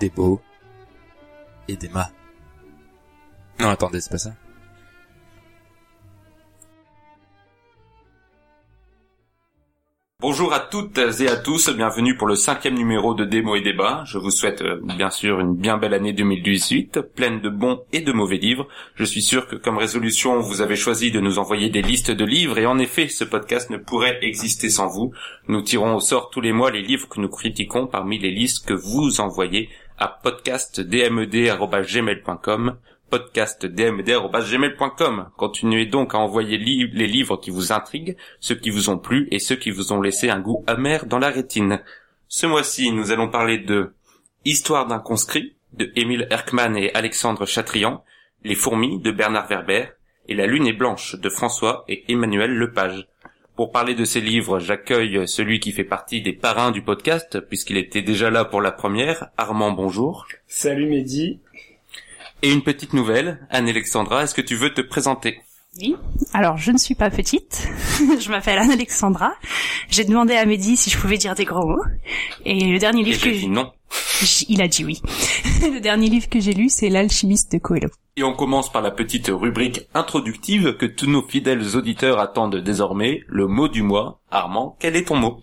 Des beaux et des mâts. Non, attendez, c'est pas ça. Bonjour à toutes et à tous, bienvenue pour le cinquième numéro de Démo et Débat. Je vous souhaite euh, bien sûr une bien belle année 2018, pleine de bons et de mauvais livres. Je suis sûr que comme résolution, vous avez choisi de nous envoyer des listes de livres et en effet, ce podcast ne pourrait exister sans vous. Nous tirons au sort tous les mois les livres que nous critiquons parmi les listes que vous envoyez à podcastdmed.gmail.com podcastdmd.gmail.com. Continuez donc à envoyer les livres qui vous intriguent, ceux qui vous ont plu et ceux qui vous ont laissé un goût amer dans la rétine. Ce mois-ci, nous allons parler de Histoire d'un conscrit de Émile Erckmann et Alexandre Chatrian, Les fourmis de Bernard Werber et La lune est blanche de François et Emmanuel Lepage. Pour parler de ces livres, j'accueille celui qui fait partie des parrains du podcast, puisqu'il était déjà là pour la première. Armand, bonjour. Salut Mehdi. Et une petite nouvelle, Anne-Alexandra, est-ce que tu veux te présenter? Oui, alors je ne suis pas petite, je m'appelle Anne-Alexandra. J'ai demandé à Mehdi si je pouvais dire des gros mots. Et le dernier livre Et que j'ai dit non. il a dit oui. le dernier livre que j'ai lu, c'est L'alchimiste de Coelho. Et on commence par la petite rubrique introductive que tous nos fidèles auditeurs attendent désormais, le mot du mois. Armand, quel est ton mot?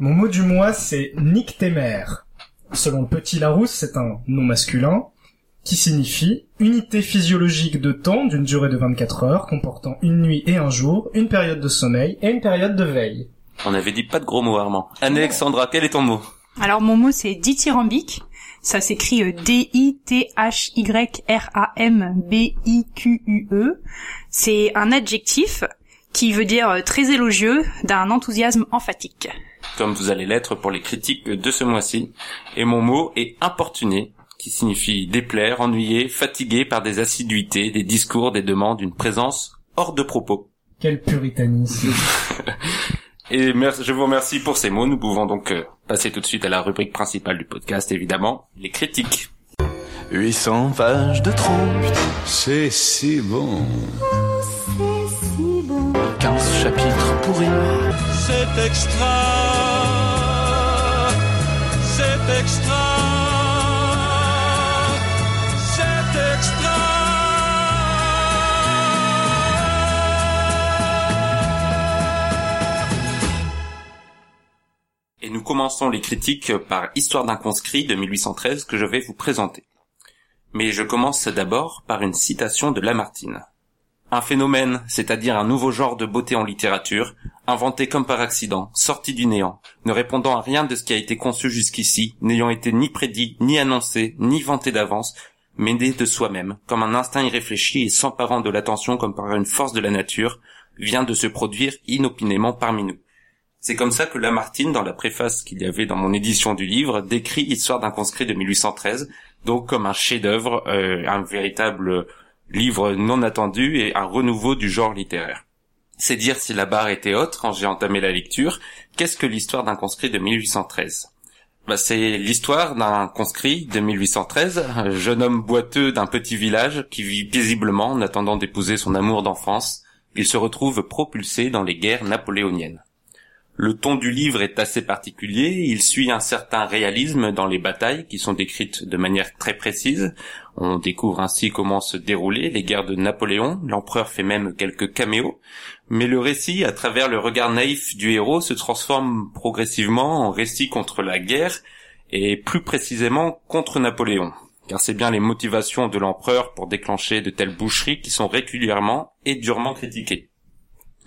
Mon mot du mois, c'est nictémère. Selon le Petit Larousse, c'est un nom masculin qui signifie unité physiologique de temps d'une durée de 24 heures comportant une nuit et un jour, une période de sommeil et une période de veille. On avait dit pas de gros mots, Armand. Anne-Alexandra, quel est ton mot? Alors mon mot c'est dithyrambique. Ça s'écrit euh, D-I-T-H-Y-R-A-M-B-I-Q-U-E. C'est un adjectif qui veut dire euh, très élogieux d'un enthousiasme emphatique. Comme vous allez l'être pour les critiques de ce mois-ci. Et mon mot est importuné, qui signifie déplaire, ennuyer, fatigué par des assiduités, des discours, des demandes, une présence hors de propos. Quel puritanisme. Et merci, je vous remercie pour ces mots. Nous pouvons donc euh, passer tout de suite à la rubrique principale du podcast, évidemment, les critiques. 800 pages de trompe, C'est si bon. 15 chapitres pourris. C'est extra. C'est extra. Et nous commençons les critiques par Histoire d'un conscrit de 1813 que je vais vous présenter. Mais je commence d'abord par une citation de Lamartine. Un phénomène, c'est-à-dire un nouveau genre de beauté en littérature, inventé comme par accident, sorti du néant, ne répondant à rien de ce qui a été conçu jusqu'ici, n'ayant été ni prédit, ni annoncé, ni vanté d'avance, mais né de soi-même, comme un instinct irréfléchi et s'emparant de l'attention comme par une force de la nature, vient de se produire inopinément parmi nous. C'est comme ça que Lamartine, dans la préface qu'il y avait dans mon édition du livre, décrit Histoire d'un conscrit de 1813, donc comme un chef-d'œuvre, euh, un véritable livre non attendu et un renouveau du genre littéraire. C'est dire si la barre était haute quand j'ai entamé la lecture. Qu'est-ce que l'histoire d'un conscrit de 1813 bah, C'est l'histoire d'un conscrit de 1813, un jeune homme boiteux d'un petit village qui vit paisiblement en attendant d'épouser son amour d'enfance. Il se retrouve propulsé dans les guerres napoléoniennes. Le ton du livre est assez particulier, il suit un certain réalisme dans les batailles qui sont décrites de manière très précise. On découvre ainsi comment se déroulaient les guerres de Napoléon, l'empereur fait même quelques caméos, mais le récit, à travers le regard naïf du héros, se transforme progressivement en récit contre la guerre, et plus précisément contre Napoléon, car c'est bien les motivations de l'empereur pour déclencher de telles boucheries qui sont régulièrement et durement critiquées.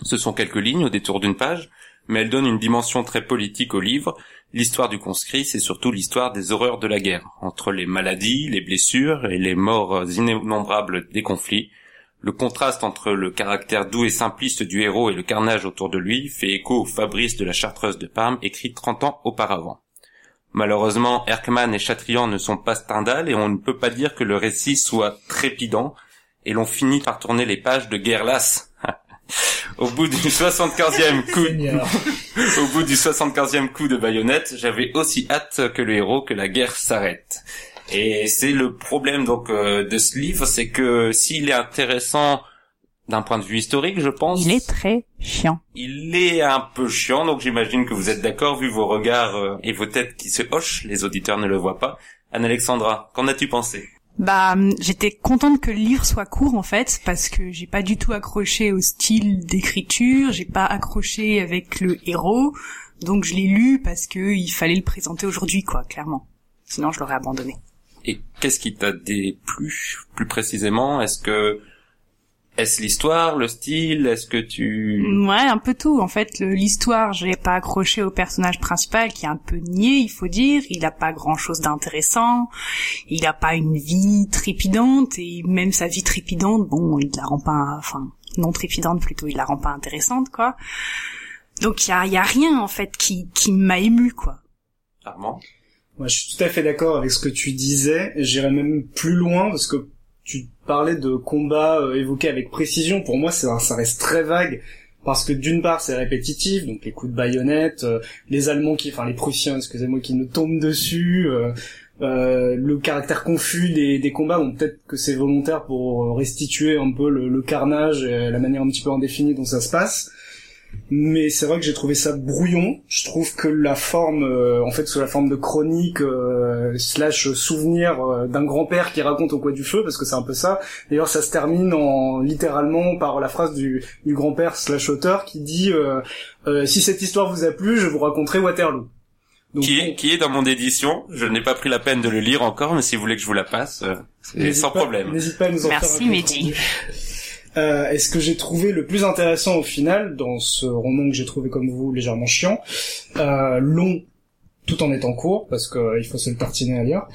Ce sont quelques lignes au détour d'une page, mais elle donne une dimension très politique au livre. L'histoire du conscrit, c'est surtout l'histoire des horreurs de la guerre, entre les maladies, les blessures et les morts innombrables des conflits. Le contraste entre le caractère doux et simpliste du héros et le carnage autour de lui fait écho au Fabrice de la Chartreuse de Parme écrit 30 ans auparavant. Malheureusement, Erckmann et Chatrian ne sont pas Stendhal et on ne peut pas dire que le récit soit trépidant, et l'on finit par tourner les pages de guerre lasse. Au bout du 75e coup, Seigneur. au bout du 75e coup de baïonnette, j'avais aussi hâte que le héros que la guerre s'arrête. Et c'est le problème donc euh, de ce livre, c'est que s'il est intéressant d'un point de vue historique, je pense, Il est très chiant. il est un peu chiant. Donc j'imagine que vous êtes d'accord vu vos regards euh, et vos têtes qui se hochent. Les auditeurs ne le voient pas. Anne-Alexandra, qu'en as-tu pensé? Bah, hum, j'étais contente que le livre soit court en fait, parce que j'ai pas du tout accroché au style d'écriture, j'ai pas accroché avec le héros, donc je l'ai lu parce que il fallait le présenter aujourd'hui, quoi, clairement. Sinon, je l'aurais abandonné. Et qu'est-ce qui t'a déplu plus précisément? Est-ce que est-ce l'histoire, le style? Est-ce que tu Ouais, un peu tout. En fait, l'histoire, je l'ai pas accroché au personnage principal, qui est un peu niais, il faut dire. Il a pas grand-chose d'intéressant. Il a pas une vie trépidante, et même sa vie trépidante, bon, il la rend pas, enfin, non trépidante plutôt, il la rend pas intéressante, quoi. Donc il y a, y a rien en fait qui, qui m'a ému, quoi. Armand? Moi, je suis tout à fait d'accord avec ce que tu disais. J'irais même plus loin parce que tu parlais de combats euh, avec précision. Pour moi, ça, ça reste très vague parce que d'une part, c'est répétitif, donc les coups de baïonnette, euh, les Allemands qui, enfin les Prussiens, excusez-moi, qui nous tombent dessus. euh, euh, le caractère confus des, combats, bon peut-être que c'est volontaire pour restituer un peu le, le carnage et la manière un petit peu indéfinie dont ça se passe mais c'est vrai que j'ai trouvé ça brouillon. Je trouve que la forme, euh, en fait, sous la forme de chronique euh, slash souvenir euh, d'un grand-père qui raconte au coin du feu, parce que c'est un peu ça. D'ailleurs, ça se termine en littéralement par la phrase du, du grand-père slash auteur qui dit euh, Euh, si cette histoire vous a plu, je vous raconterai Waterloo. Donc, qui est qui est dans mon édition. Je n'ai pas pris la peine de le lire encore, mais si vous voulez que je vous la passe, euh, c'est n'hésite sans pas- problème. N'hésite pas à nous en Merci, faire un compte Mehdi. Euh, et ce que j'ai trouvé le plus intéressant au final, dans ce roman que j'ai trouvé comme vous légèrement chiant, euh, long tout en étant court, parce qu'il faut se le tartiner à lire,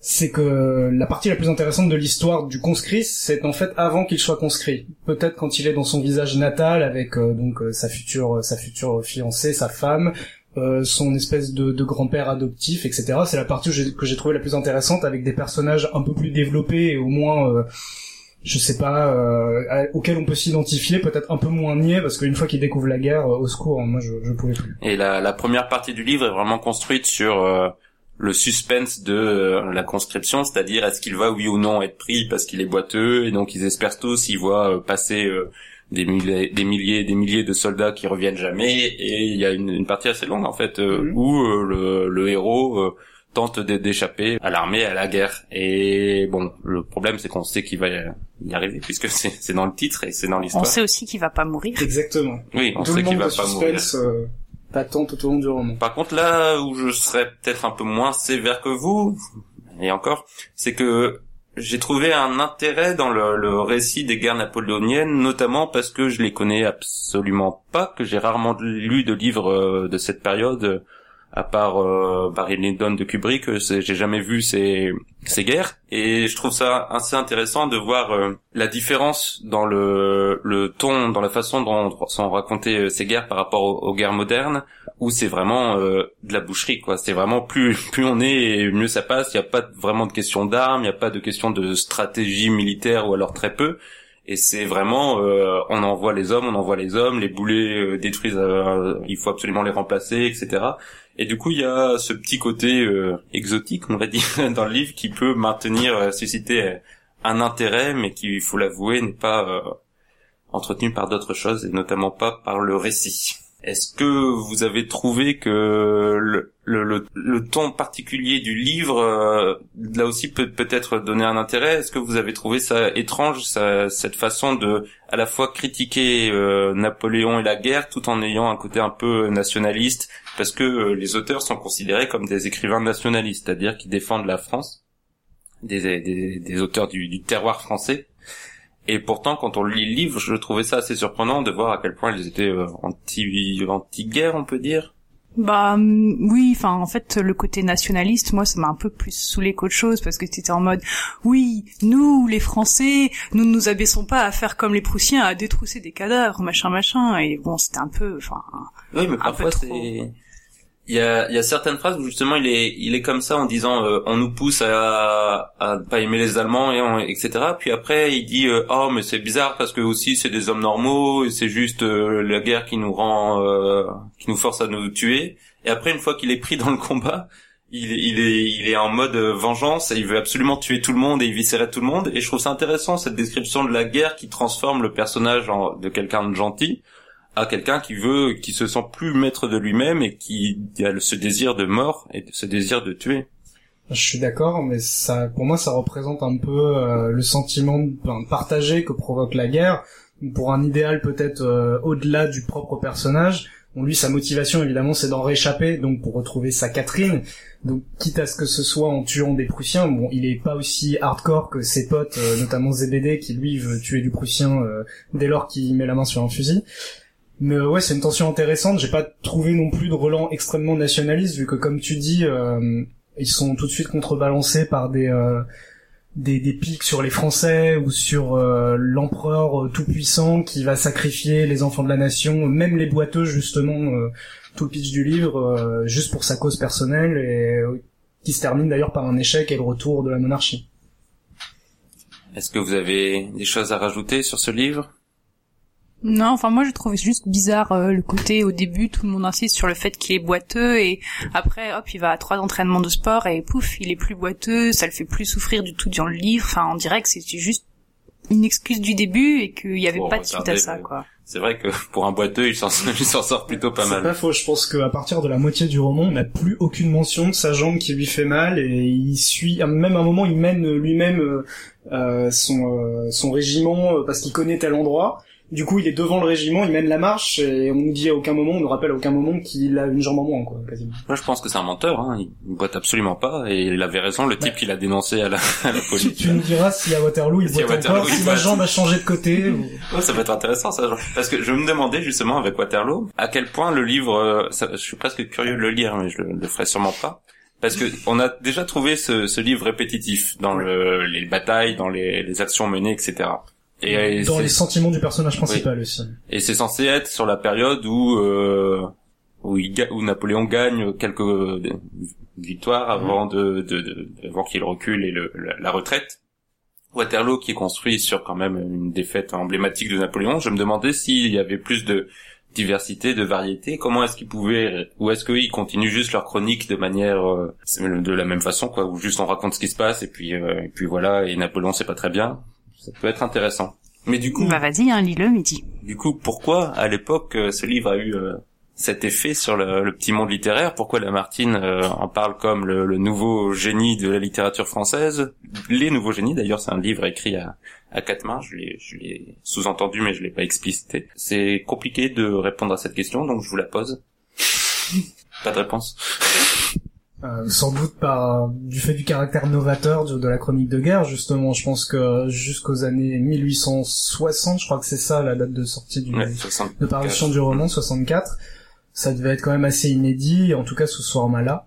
c'est que la partie la plus intéressante de l'histoire du conscrit, c'est en fait avant qu'il soit conscrit. Peut-être quand il est dans son visage natal avec euh, donc euh, sa future sa future fiancée, sa femme, euh, son espèce de, de grand-père adoptif, etc. C'est la partie que j'ai trouvé la plus intéressante avec des personnages un peu plus développés et au moins euh, je sais pas, euh, auquel on peut s'identifier, peut-être un peu moins niais, parce qu'une fois qu'il découvre la guerre, euh, au secours, moi je, je pouvais plus. Et la, la première partie du livre est vraiment construite sur euh, le suspense de euh, la conscription, c'est-à-dire est-ce qu'il va oui ou non être pris parce qu'il est boiteux, et donc ils espèrent tous, ils voient euh, passer euh, des milliers, des milliers, des milliers de soldats qui reviennent jamais, et il y a une, une partie assez longue en fait Mhm. où euh, le, le héros euh, tente d'é- d'échapper à l'armée, à la guerre. Et bon, le problème c'est qu'on sait qu'il va y arriver puisque c'est dans le titre et c'est dans On l'histoire. sait aussi qu'il va pas mourir. Exactement. Oui, on Tout sait le qu'il monde va de pas mourir. euh, patent tout au long du roman. Par contre, là où je serais peut-être un peu moins sévère que vous, et encore, c'est que j'ai trouvé un intérêt dans le, le récit des guerres napoléoniennes, notamment parce que je les connais absolument pas, que j'ai rarement lu de livres euh, de cette période, euh, à part euh, Barry Lyndon de Kubrick, euh, j'ai jamais vu ces, ces guerres, et je trouve ça assez intéressant de voir euh, la différence dans le, le ton, dans la façon dont sont racontées euh, ces guerres par rapport aux- guerres modernes, où c'est vraiment euh, de la boucherie quoi. C'est vraiment plus plus on est mieux ça passe. Il y a pas vraiment de question d'armes il y a pas de question de stratégie militaire ou alors très peu. Et c'est vraiment euh, on envoie les hommes on envoie les hommes les boulets euh, détruisent euh, il faut absolument les remplacer etc et du coup il y a ce petit côté euh, exotique on va dire dans le livre qui peut maintenir euh, susciter euh, un intérêt mais qui il faut l'avouer n'est pas euh, entretenu par d'autres choses et notamment pas par le récit. Est-ce que vous avez trouvé que le, le, le, le ton particulier du livre, euh, là aussi peut peut-être donner un intérêt? Est-ce que vous avez trouvé ça étrange, ça, cette façon de à la fois critiquer Napoléon et la guerre, tout en ayant un côté un peu nationaliste, parce que euh, les auteurs sont considérés comme des écrivains nationalistes, c'est-à-dire qui défendent la France, des, des, des auteurs du, du terroir français. Et pourtant, quand on lit le livre, je trouvais ça assez surprenant de voir à quel point ils étaient euh, anti anti-guerre, on peut dire. Bah hum, oui, enfin en fait le côté nationaliste, moi ça m'a un peu plus saoulé qu'autre chose parce que c'était en mode oui, nous les Français, nous ne nous abaissons pas à faire comme les Prussiens à détrousser des cadavres, machin machin et bon c'était un peu enfin Oui, mais Un parfois peu trop. c'est. Il y a, y a certaines phrases où justement il est, il est comme ça en disant euh, on nous pousse à, à pas aimer les Allemands et on- etc. Puis après il dit euh, oh mais c'est bizarre parce que aussi c'est des hommes normaux et c'est juste euh, la guerre qui nous rend, euh, qui nous force à nous tuer. Et après une fois qu'il est pris dans le combat, il, est- il est il est en mode euh, vengeance et il veut absolument tuer tout le monde et il viscérer tout le monde et je trouve ça intéressant cette description de la guerre qui transforme le personnage en, de quelqu'un de gentil quelqu'un qui veut qui se sent plus maître de lui-même et qui a ce désir de mort et ce désir de tuer. Je suis d'accord, mais ça, pour moi, ça représente un peu euh, le sentiment ben, partagé que provoque la guerre. Pour un idéal peut-être euh, au-delà du propre personnage. Bon, lui, sa motivation, évidemment, c'est d'en réchapper, donc pour retrouver sa Catherine. Donc, quitte à ce que ce soit en tuant des Prussiens, bon, il est pas aussi hardcore que ses potes, euh, notamment ZBD, qui lui veut tuer du Prussien euh, dès lors qu'il met la main sur un fusil. Mais ouais, c'est une tension intéressante. J'ai pas trouvé non plus de relent extrêmement nationaliste, vu que comme tu dis, euh, ils sont tout de suite contrebalancés par des euh, des, pics sur les Français ou sur euh, l'empereur euh, tout puissant qui va sacrifier les enfants de la nation, même les boiteux justement, tout le pitch du livre, juste pour sa cause personnelle et qui se termine d'ailleurs par un échec et le retour de la monarchie. Est-ce que vous avez des choses à rajouter sur ce livre? Non, enfin moi je trouve juste bizarre euh, le côté au début tout le monde insiste sur le fait qu'il est boiteux et après hop il va à trois entraînements de sport et pouf il est plus boiteux, ça le fait plus souffrir du tout dans le livre. Enfin on dirait que c'est juste une excuse du début et qu'il y avait pas de suite à ça quoi. C'est vrai que pour un boiteux, il s'en sort plutôt pas C'est mal. pas faux, je pense qu'à partir de la moitié du roman, on n'a plus aucune mention de sa jambe qui lui fait mal et il suit, même à un moment, il mène lui-même euh, euh, son, euh, son régiment euh, parce qu'il connaît tel endroit. Du coup, il est devant le régiment, il mène la marche et on nous dit à aucun moment, on nous rappelle à aucun moment qu'il a une jambe en moins, quoi, quasiment. Moi, je pense que c'est un menteur. Hein. Il ne boite absolument pas et il avait raison. Le type qu'il a dénoncé à la, à la police. tu nous diras si à Waterloo il Si boite Waterloo, encore, il si la jambe a changé de côté. ou- Ouais, ça va être intéressant ça. Parce que je me demandais justement avec Waterloo à quel point le livre, euh, ça- je suis presque curieux de le lire, mais je le, le ferai sûrement pas. Parce que on a déjà trouvé ce, ce livre répétitif dans le, les batailles, dans les, les actions menées, etc. Et, et Dans c'est- les sentiments du personnage principal aussi. Et c'est censé être sur la période où euh, où, il où Napoléon gagne quelques euh, victoires avant de, de, de- avant qu'il recule et le, la, la retraite. Waterloo qui est construit sur quand même une défaite emblématique de Napoléon. Je me demandais s'il y avait plus de diversité, de variété. Comment est-ce qu'ils pouvaient, ou est-ce qu'ils continuent juste leur chronique de manière euh, de la même façon, quoi, où juste on raconte ce qui se passe et puis euh, et puis voilà. Et Napoléon c'est pas très bien. Ça peut être intéressant. Mais du coup, Bah vas-y hein lis-le midi. du coup, pourquoi à l'époque euh, ce livre a eu euh, cet effet sur le, le petit monde littéraire? Pourquoi Lamartine euh, en parle comme le, le nouveau génie de la littérature française? Les nouveaux génies, d'ailleurs, c'est un livre écrit à, à quatre mains. Je l'ai, je l'ai sous-entendu, mais je l'ai pas explicité. C'est compliqué de répondre à cette question, donc je vous la pose. pas de réponse. Euh, sans doute par du fait du caractère novateur de, de la chronique de guerre justement. Je pense que jusqu'aux années 1860 je crois que c'est ça la date de sortie du Ouais, 60. de parution du roman 64 ça devait être quand même assez inédit en tout cas sous ce format là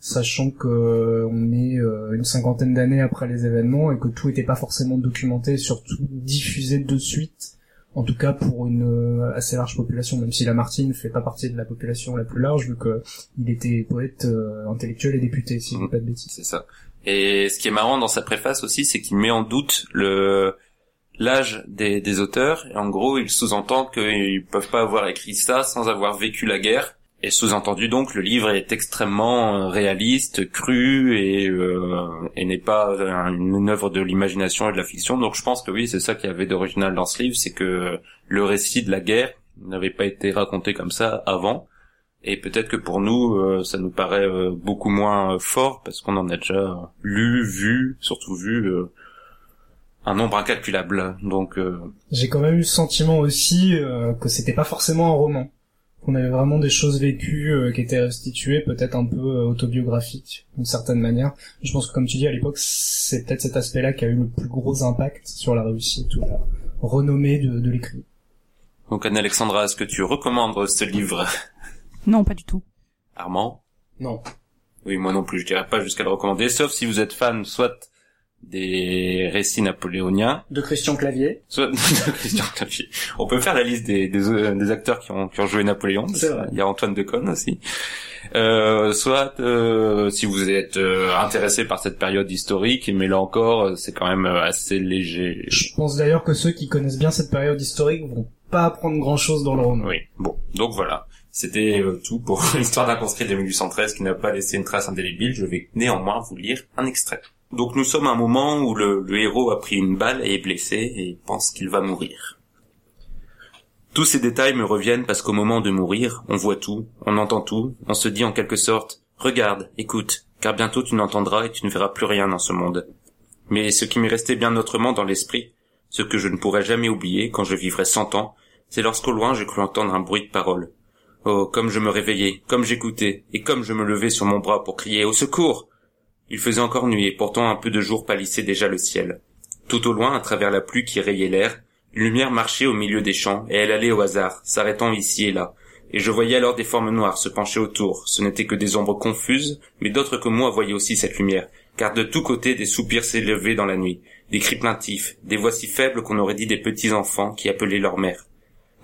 sachant que on est euh, une cinquantaine d'années après les événements et que tout était pas forcément documenté surtout diffusé de suite en tout cas pour une euh, assez large population même si Lamartine fait pas partie de la population la plus large vu que il était poète euh, intellectuel et député si je dis pas de bêtises C'est ça. Et ce qui est marrant dans sa préface aussi, c'est qu'il met en doute le l'âge des, des auteurs. Et en gros, il sous-entend qu'ils peuvent pas avoir écrit ça sans avoir vécu la guerre. Et sous-entendu donc, le livre est extrêmement euh, réaliste, cru et, euh, et n'est pas un- une œuvre de l'imagination et de la fiction. Donc je pense que oui, c'est ça qu'il y avait d'original dans ce livre, c'est que le récit de la guerre n'avait pas été raconté comme ça avant. Et peut-être que pour nous, euh, ça nous paraît euh, beaucoup moins fort parce qu'on en a déjà lu, vu, surtout vu un nombre incalculable. Donc j'ai quand même eu le sentiment aussi que c'était pas forcément un roman qu'on avait vraiment des choses vécues euh, qui étaient restituées peut-être un peu euh, autobiographiques d'une certaine manière. Je pense que comme tu dis à l'époque c'est peut-être cet aspect-là qui a eu le plus gros impact sur la réussite ou la renommée de, de l'écrit. Donc Anne-Alexandra, est-ce que tu recommandes ce livre? Non pas du tout. Armand? Non. Oui, moi non plus, je dirais pas jusqu'à le recommander, sauf si vous êtes fan soit des récits napoléoniens, De Christian Clavier. soit de Christian Clavier. On peut faire la liste des, des, euh, des acteurs qui ont, qui ont joué Napoléon. C'est vrai. Il y a Antoine Decaune aussi. Euh, soit euh, si vous êtes euh, intéressé par cette période historique, mais là encore, euh, c'est quand même assez léger. Je pense d'ailleurs que ceux qui connaissent bien cette période historique vont pas apprendre grand chose dans le roman. Oui, bon, donc voilà. C'était tout pour l'histoire d'un conscrit de 1813 qui n'a pas laissé une trace indélébile. Je vais néanmoins vous lire un extrait. Donc nous sommes à un moment où le, héros a pris une balle et est blessé et pense qu'il va mourir. Tous ces détails me reviennent parce qu'au moment de mourir, on voit tout, on entend tout, on se dit en quelque sorte, regarde, écoute, car bientôt tu n'entendras et tu ne verras plus rien dans ce monde. Mais ce qui m'est resté bien autrement dans l'esprit, ce que je ne pourrai jamais oublier quand je vivrai cent ans, c'est lorsqu'au loin j'ai cru entendre un bruit de parole. Oh, comme je me réveillais, comme j'écoutais, et comme je me levais sur mon bras pour crier au secours. Il faisait encore nuit et pourtant un peu de jour pâlissait déjà le ciel. Tout au loin, à travers la pluie qui rayait l'air, une lumière marchait au milieu des champs, et elle allait au hasard, s'arrêtant ici et là. Et je voyais alors des formes noires se pencher autour. Ce n'étaient que des ombres confuses, mais d'autres que moi voyaient aussi cette lumière, car de tous côtés des soupirs s'élevaient dans la nuit, des cris plaintifs, des voix si faibles qu'on aurait dit des petits enfants qui appelaient leur mère.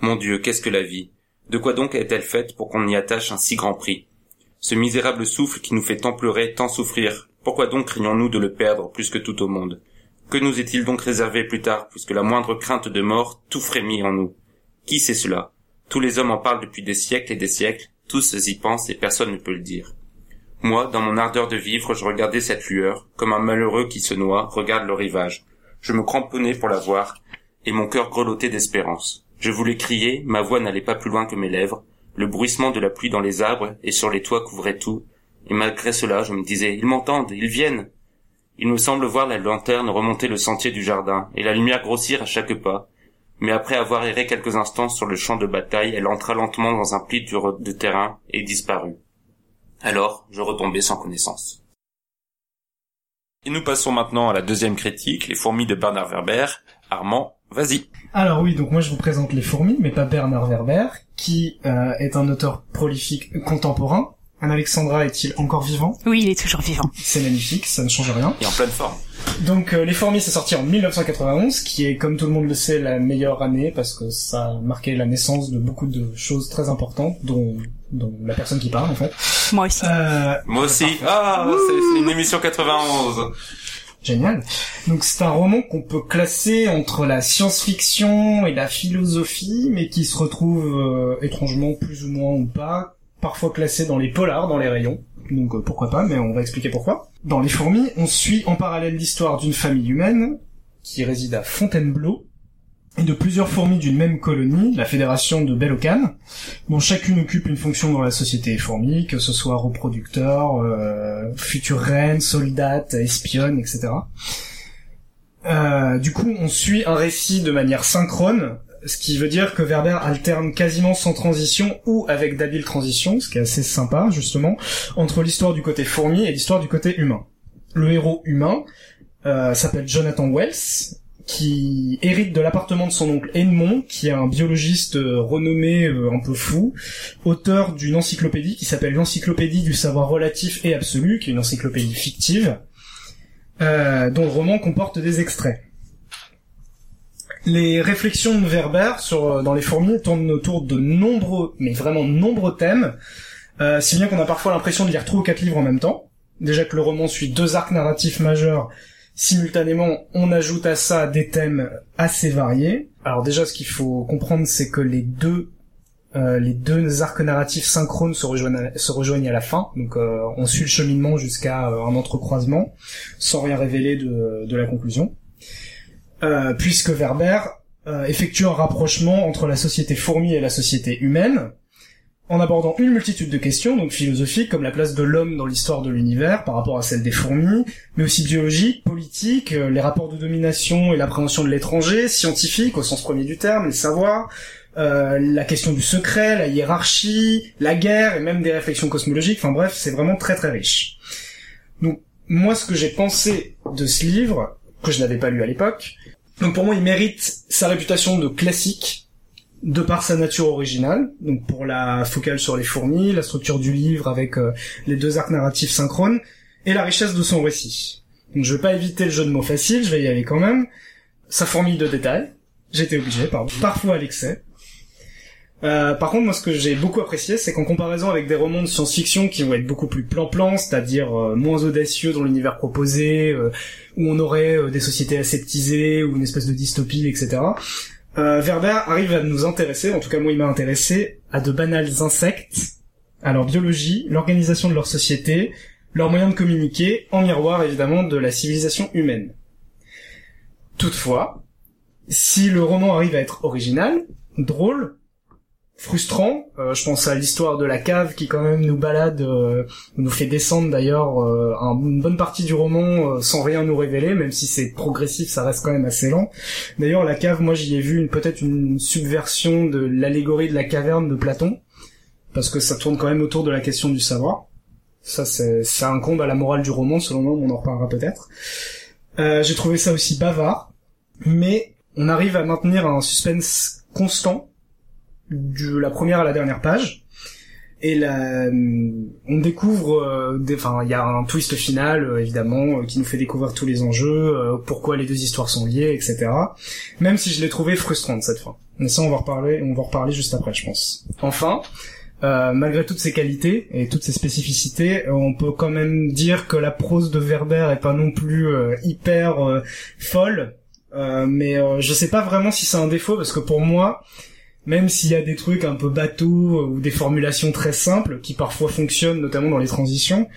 Mon Dieu, qu'est-ce que la vie? De quoi donc est-elle faite pour qu'on y attache un si grand prix? Ce misérable souffle qui nous fait tant pleurer, tant souffrir, pourquoi donc craignons-nous de le perdre plus que tout au monde? Que nous est-il donc réservé plus tard, puisque la moindre crainte de mort tout frémit en nous? Qui sait cela? Tous les hommes en parlent depuis des siècles et des siècles, tous y pensent et personne ne peut le dire. Moi, dans mon ardeur de vivre, je regardais cette lueur, comme un malheureux qui se noie regarde le rivage. Je me cramponnais pour la voir, et mon cœur grelottait d'espérance. Je voulais crier, ma voix n'allait pas plus loin que mes lèvres, le bruissement de la pluie dans les arbres et sur les toits couvrait tout, et malgré cela je me disais, ils m'entendent, ils viennent. Il me semble voir la lanterne remonter le sentier du jardin, et la lumière grossir à chaque pas, mais après avoir erré quelques instants sur le champ de bataille, elle entra lentement dans un pli de de terrain et disparut. Alors, je retombais sans connaissance. Et nous passons maintenant à la deuxième critique, les fourmis de Bernard Werber. Armand, vas-y. Alors oui, donc moi je vous présente Les Fourmis, mais pas Bernard Werber, qui euh, est un auteur prolifique contemporain. Un Alexandra est-il encore vivant? Oui, il est toujours vivant. C'est magnifique, ça ne change rien. Et en pleine forme. Donc euh, Les Fourmis, c'est sorti en 1991, qui est, comme tout le monde le sait, la meilleure année, parce que ça a marqué la naissance de beaucoup de choses très importantes, dont, dont la personne qui parle, en fait. Moi aussi. Euh, Moi aussi. Ah, c'est c'est une émission 91. Génial. Donc c'est un roman qu'on peut classer entre la science-fiction et la philosophie, mais qui se retrouve euh, étrangement plus ou moins ou pas, parfois classé dans les polars, dans les rayons. Donc euh, pourquoi pas, mais on va expliquer pourquoi. Dans Les Fourmis, on suit en parallèle l'histoire d'une famille humaine qui réside à Fontainebleau et de plusieurs fourmis d'une même colonie, la fédération de Bellocan, dont chacune occupe une fonction dans la société fourmi, que ce soit reproducteur, euh, future reine, soldate, espionne, etc. Euh, du coup, on suit un récit de manière synchrone, ce qui veut dire que Werber alterne quasiment sans transition ou avec d'habiles transitions, ce qui est assez sympa justement, entre l'histoire du côté fourmi et l'histoire du côté humain. Le héros humain euh, s'appelle Jonathan Wells, qui hérite de l'appartement de son oncle Edmond, qui est un biologiste euh, renommé euh, un peu fou, auteur d'une encyclopédie qui s'appelle l'Encyclopédie du savoir relatif et absolu, qui est une encyclopédie fictive, dont le roman comporte des extraits. Les réflexions de Werber euh, dans les fourmis tournent autour de nombreux, mais vraiment nombreux thèmes, euh, si bien qu'on a parfois l'impression de lire trois ou quatre livres en même temps. Déjà que le roman suit deux arcs narratifs majeurs, simultanément, on ajoute à ça des thèmes assez variés. Alors déjà, ce qu'il faut comprendre, c'est que les deux euh, les deux arcs narratifs synchrones se rejoignent à, la fin, donc on suit le cheminement jusqu'à un entrecroisement, sans rien révéler de, de la conclusion. Euh, puisque Werber euh, effectue un rapprochement entre la société fourmi et la société humaine, en abordant une multitude de questions, donc philosophiques, comme la place de l'homme dans l'histoire de l'univers par rapport à celle des fourmis, mais aussi biologiques, politiques, euh, les rapports de domination et l'appréhension de l'étranger, scientifiques au sens premier du terme, les savoirs, la question du secret, la hiérarchie, la guerre et même des réflexions cosmologiques. Enfin bref, c'est vraiment très très riche. Donc moi, ce que j'ai pensé de ce livre, que je n'avais pas lu à l'époque, donc pour moi, il mérite sa réputation de classique de par sa nature originale, donc pour la focale sur les fourmis, la structure du livre avec euh, les deux arcs narratifs synchrones, et la richesse de son récit. Donc je vais pas éviter le jeu de mots facile, je vais y aller quand même. Ça fourmille de détails. J'étais obligé, pardon. Parfois à l'excès. Euh, par contre, moi, ce que j'ai beaucoup apprécié, c'est qu'en comparaison avec des romans de science-fiction qui vont être beaucoup plus plan-plan, c'est-à-dire euh, moins audacieux dans l'univers proposé, euh, où on aurait euh, des sociétés aseptisées ou une espèce de dystopie, etc. Werber arrive à nous intéresser, en tout cas moi il m'a intéressé, à de banals insectes, à leur biologie, l'organisation de leur société, leurs moyens de communiquer, en miroir évidemment de la civilisation humaine. Toutefois, si le roman arrive à être original, drôle, frustrant, euh, je pense à l'histoire de la cave qui quand même nous balade, euh, nous fait descendre d'ailleurs euh, un- une bonne partie du roman euh, sans rien nous révéler, même si c'est progressif, ça reste quand même assez lent. D'ailleurs, la cave, moi j'y ai vu peut-être une subversion de l'allégorie de la caverne de Platon, parce que ça tourne quand même autour de la question du savoir. Ça, c'est ça incombe à la morale du roman, selon moi, on en reparlera peut-être. J'ai trouvé ça aussi bavard, mais on arrive à maintenir un suspense constant de la première à la dernière page. Et là, on découvre, euh, enfin, il y a un twist final euh, évidemment euh, qui nous fait découvrir tous les enjeux, euh, pourquoi les deux histoires sont liées, etc. Même si je l'ai trouvé frustrante cette fin. Mais ça, on va reparler, on va reparler juste après, je pense. Enfin, euh, malgré toutes ces qualités et toutes ces spécificités, euh, on peut quand même dire que la prose de Werber est pas non plus euh, hyper euh, folle. Euh, mais euh, je sais pas vraiment si c'est un défaut parce que pour moi, même s'il y a des trucs un peu bateaux euh, ou des formulations très simples qui parfois fonctionnent, notamment dans les transitions,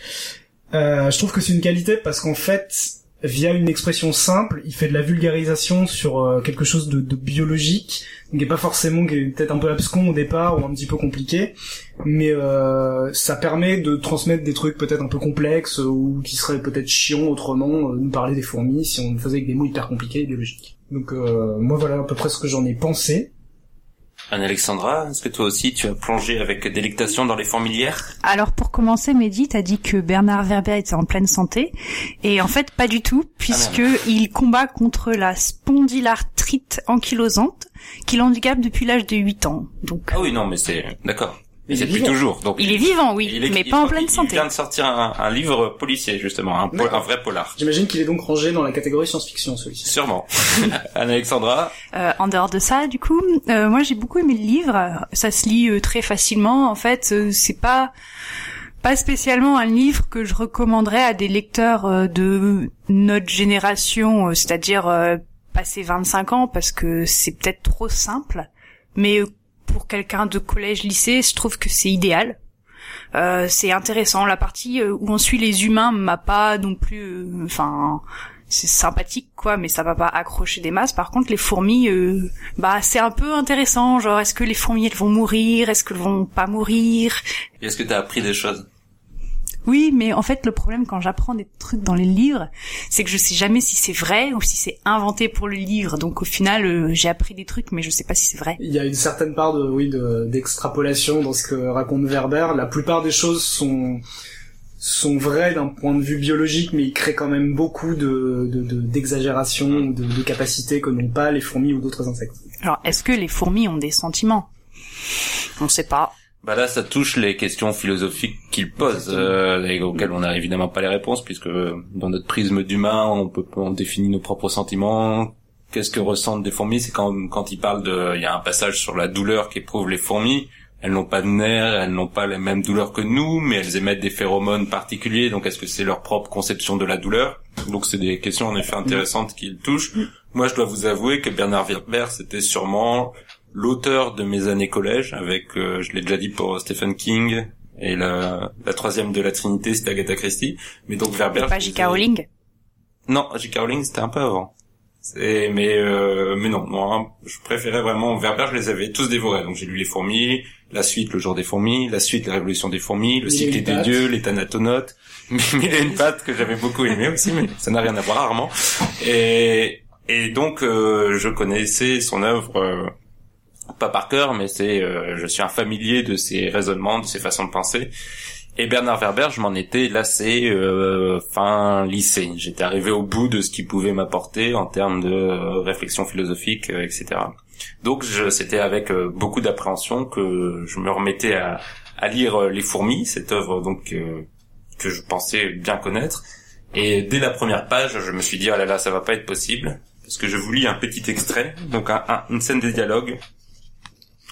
euh, je trouve que c'est une qualité parce qu'en fait, via une expression simple, il fait de la vulgarisation sur euh, quelque chose de, biologique, qui est pas forcément, qui est peut-être un peu abscon au départ ou un petit peu compliqué, mais ça permet de transmettre des trucs peut-être un peu complexes ou qui seraient peut-être chiants autrement, nous parler des fourmis si on faisait avec des mots hyper compliqués et biologiques. Donc moi voilà à peu près ce que j'en ai pensé. Anne-Alexandra, est-ce que toi aussi tu as plongé avec délectation dans les fourmilières? Alors pour commencer, Mehdi, t'as dit que Bernard Werber était en pleine santé, et en fait pas du tout, puisque il combat contre la spondylarthrite ankylosante, qui l'handicape depuis l'âge de 8 ans. Donc Ah oui, non, mais c'est... D'accord. Il est depuis vivant. toujours. Donc il est vivant, oui, il est- mais il- pas en il- pleine Il santé. vient de sortir un, un livre policier, justement, un, vrai polar. J'imagine qu'il est donc rangé dans la catégorie science-fiction celui-ci. Sûrement. Anne-Alexandra, Euh, en dehors de ça, du coup, euh, moi j'ai beaucoup aimé le livre. Ça se lit euh, très facilement. En fait, euh, c'est pas pas spécialement un livre que je recommanderais à des lecteurs euh, de notre génération, euh, c'est-à-dire euh, passé 25 ans, parce que c'est peut-être trop simple. Mais euh, pour quelqu'un de collège-lycée, je trouve que c'est idéal. Euh, c'est intéressant. La partie euh, où on suit les humains m'a pas non plus, euh, enfin, c'est sympathique quoi, mais ça va pas accrocher des masses. Par contre, les fourmis, euh, bah c'est un peu intéressant. Genre, est-ce que les fourmis elles vont mourir? Est-ce qu'elles vont pas mourir? Est-ce que tu as appris des choses? Oui, mais en fait, le problème quand j'apprends des trucs dans les livres, c'est que je sais jamais si c'est vrai ou si c'est inventé pour le livre. Donc au final, euh, j'ai appris des trucs, mais je sais pas si c'est vrai. Il y a une certaine part de oui de d'extrapolation dans ce que raconte Werber. La plupart des choses sont sont vraies d'un point de vue biologique, mais il crée quand même beaucoup de de- de- ou de, de capacités que n'ont pas les fourmis ou d'autres insectes. Alors, est-ce que les fourmis ont des sentiments? On sait pas. Bah là, ça touche les questions philosophiques qu'il pose, euh, et auxquelles on n'a évidemment pas les réponses, puisque dans notre prisme d'humain, on peut on définit nos propres sentiments. Qu'est-ce que ressentent des fourmis? C'est quand quand il parle de, il y a un passage sur la douleur qu'éprouvent les fourmis. Elles n'ont pas de nerfs, elles n'ont pas les mêmes douleurs que nous, mais elles émettent des phéromones particuliers. Donc, est-ce que c'est leur propre conception de la douleur? Donc, c'est des questions en effet intéressantes qu'il touche. Moi, je dois vous avouer que Bernard Werber, c'était sûrement l'auteur de mes années collège, avec, euh, je l'ai déjà dit pour Stephen King, et la, la troisième de la Trinité, c'était Agatha Christie. Mais donc Werber... Et pas J.K. Rowling? Non, J.K. Rowling, c'était un peu avant. C'est, mais, euh, mais non, non, hein, je préférais vraiment Werber, je les avais tous dévorés. Donc j'ai lu Les Fourmis, la suite Le Jour des Fourmis, la suite La Révolution des Fourmis, Le et Cycle des. Dieux, Les Thanatonautes, Mille et une pattes que j'avais beaucoup aimé aussi, mais ça n'a rien à voir rarement. Et, et donc euh, je connaissais son œuvre euh, pas par cœur, mais c'est, euh, je suis un familier de ses raisonnements, de ses façons de penser. Et Bernard Werber, je m'en étais lassé euh, fin lycée. J'étais arrivé au bout de ce qu'il pouvait m'apporter en termes de euh, réflexion philosophique, euh, etc. Donc c'était avec euh, beaucoup d'appréhension que je me remettais à, lire Les Fourmis, cette œuvre donc que je pensais bien connaître. Et dès la première page, je me suis dit, oh là là, ça va pas être possible. Parce que je vous lis un petit extrait, donc un- un- une scène de dialogue,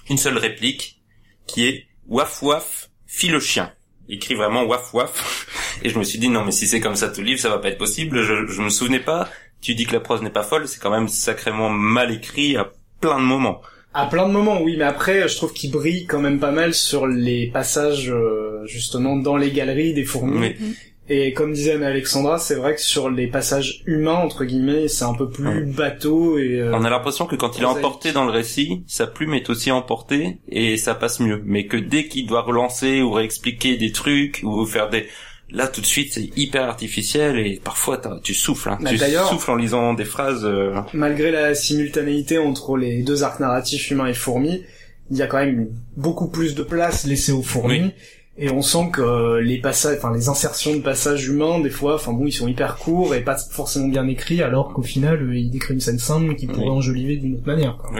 une seule réplique, qui est Waf waf, file le chien. Il écrit vraiment waf waf. Et je me suis dit, non mais si c'est comme ça tout le livre, ça va pas être possible. Je, je me souvenais pas, tu dis que la prose n'est pas folle, c'est quand même sacrément mal écrit à plein de moments. À plein de moments, oui, mais après, je trouve qu'il brille quand même pas mal sur les passages, euh, justement, dans les galeries des fourmis. Mais Et comme disait Anne-Alexandra, c'est vrai que sur les passages humains, entre guillemets, c'est un peu plus bateau et... euh, On a l'impression que quand il est emporté dans le récit, sa plume est aussi emportée et ça passe mieux. Mais que dès qu'il doit relancer ou réexpliquer des trucs ou faire des... Là, tout de suite, c'est hyper artificiel et parfois tu souffles. Hein. Bah, tu souffles en lisant des phrases. euh, malgré la simultanéité entre les deux arcs narratifs humains et fourmis, il y a quand même beaucoup plus de place laissée aux fourmis. Oui. Et on sent que les passages, enfin les insertions de passages humains, des fois, enfin bon, ils sont hyper courts et pas forcément bien écrits, alors qu'au final, euh, il décrit une scène simple qui pourrait Oui. enjoliver d'une autre manière. quoi.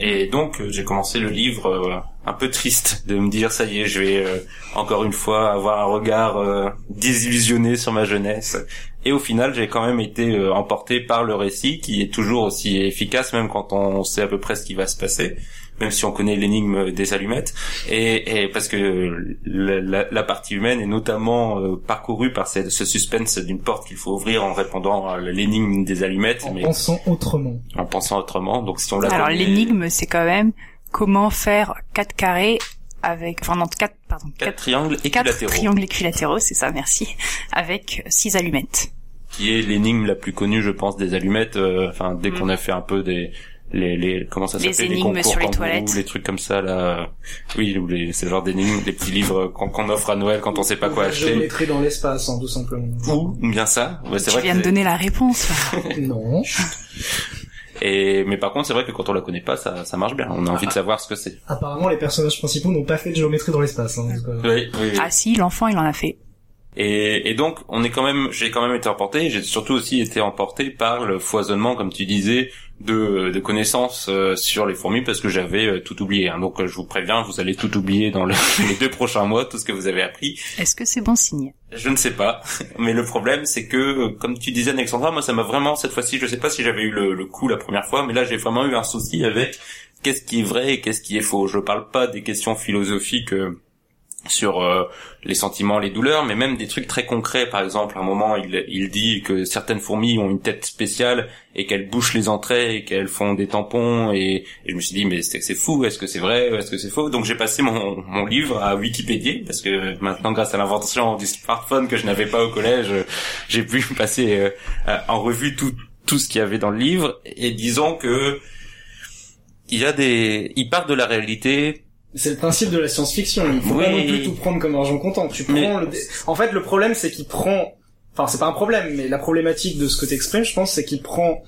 Et donc, euh, j'ai commencé le livre euh, un peu triste de me dire, ça y est, je vais euh, encore une fois avoir un regard euh, désillusionné sur ma jeunesse. Et au final, j'ai quand même été euh, emporté par le récit, qui est toujours aussi efficace, même quand on sait à peu près ce qui va se passer, même si on connaît l'énigme des allumettes. Et, et parce que la, la- la partie humaine est notamment euh, parcourue par cette- ce suspense d'une porte qu'il faut ouvrir en répondant à l'énigme des allumettes, En mais pensant autrement. en pensant autrement. Donc si on la Alors l'énigme, c'est quand même comment faire quatre carrés avec, enfin non, quatre, pardon, quatre quatre, triangles quatre équilatéraux. triangles équilatéraux, c'est ça, merci, avec six allumettes. qui est l'énigme la plus connue, je pense, des allumettes. euh, Enfin, dès Mm. qu'on a fait un peu des les les comment ça Les s'appelle énigmes concours sur les toilettes. les trucs comme ça là. Oui, ou les c'est le genre d'énigmes, des petits livres qu'on qu'on offre à Noël quand on sait pas quoi La acheter. géométrie dans l'espace, hein, tout simplement. Ou bien ça. Ouais, c'est Tu vrai. viens de donner la réponse. là. non. Et mais par contre, c'est vrai que quand on la connaît pas, ça ça marche bien. On a envie de savoir ce que c'est. Apparemment, les personnages principaux n'ont pas fait de géométrie dans l'espace. Hein, euh, Oui, oui. oui. Ah si, l'enfant, il en a fait. Et, et donc, on est quand même, j'ai quand même été emporté. J'ai surtout aussi été emporté par le foisonnement, comme tu disais, de, de connaissances euh, sur les fourmis, parce que j'avais euh, tout oublié. hein. Donc, euh, je vous préviens, vous allez tout oublier dans le- les deux prochains mois, tout ce que vous avez appris. Est-ce que c'est bon signe? Je ne sais pas, mais le problème, c'est que, euh, comme tu disais, Alexandra, moi, ça m'a vraiment cette fois-ci. Je sais pas si j'avais eu le, le coup la première fois, mais là, j'ai vraiment eu un souci avec qu'est-ce qui est vrai et qu'est-ce qui est faux. Je parle pas des questions philosophiques. euh, sur euh, les sentiments, les douleurs, mais même des trucs très concrets. Par exemple, à un moment, il, il dit que certaines fourmis ont une tête spéciale et qu'elles bouchent les entrées et qu'elles font des tampons. Et, et je me suis dit, mais c'est c'est fou, est-ce que c'est vrai, est-ce que c'est faux? Donc j'ai passé mon, mon livre à Wikipédia, parce que maintenant, grâce à l'invention du smartphone que je n'avais pas au collège, j'ai pu passer euh, en revue tout, tout ce qu'il y avait dans le livre. Et disons que il y a des... Il part de la réalité C'est le principe de la science-fiction. Il faut Oui. pas non plus tout prendre comme argent comptant. Tu prends Mais- le... En fait, le problème, c'est qu'il prend... Enfin, c'est pas un problème, mais la problématique de ce que t'exprimes, je pense, c'est qu'il prend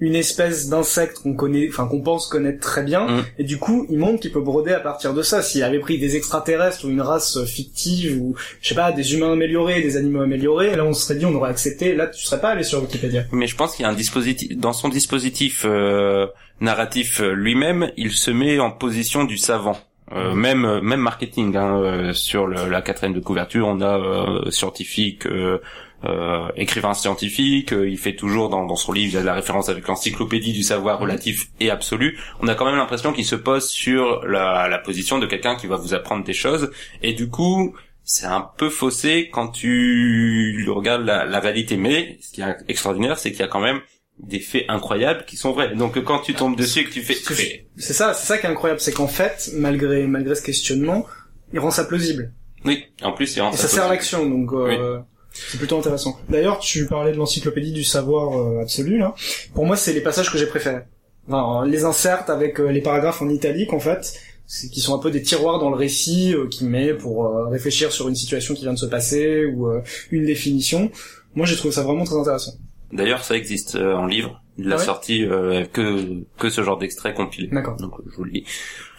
une espèce d'insecte qu'on connaît, enfin qu'on pense connaître très bien, Mm. et du coup, il montre qu'il peut broder à partir de ça. S'il avait pris des extraterrestres ou une race fictive ou je sais pas, des humains améliorés, des animaux améliorés, là on se serait dit, on aurait accepté. Là, tu serais pas allé sur Wikipédia. Mais je pense qu'il y a un dispositif dans son dispositif euh, narratif euh, lui-même, il se met en position du savant. Euh, même euh, même marketing hein, euh, sur le- la quatrième de couverture, on a euh, scientifique, euh, euh, écrivain scientifique. euh, il fait toujours dans, dans son livre, il y a la référence avec l'encyclopédie du savoir relatif et absolu. On a quand même l'impression qu'il se pose sur la, la position de quelqu'un qui va vous apprendre des choses. Et du coup, c'est un peu faussé quand tu regardes la, la réalité. Mais ce qui est extraordinaire, c'est qu'il y a quand même des faits incroyables qui sont vrais. Donc quand tu tombes dessus et que tu fais, C'est ça, c'est ça qui est incroyable, c'est qu'en fait, malgré malgré ce questionnement, il rend ça plausible. oui, en plus c'est en Et ça sert à l'action, donc euh, c'est plutôt intéressant. D'ailleurs, tu parlais de l'encyclopédie du savoir euh, absolu, là. Pour moi, c'est les passages que j'ai préférés. Enfin, les inserts avec euh, les paragraphes en italique, en fait, qui sont un peu des tiroirs dans le récit euh, qui met pour réfléchir sur une situation qui vient de se passer ou euh, une définition. Moi, j'ai trouvé ça vraiment très intéressant. D'ailleurs, ça existe euh, en livre. Il l'a Ah ouais sorti euh, que que ce genre d'extrait compilé. D'accord. Donc je vous le lis.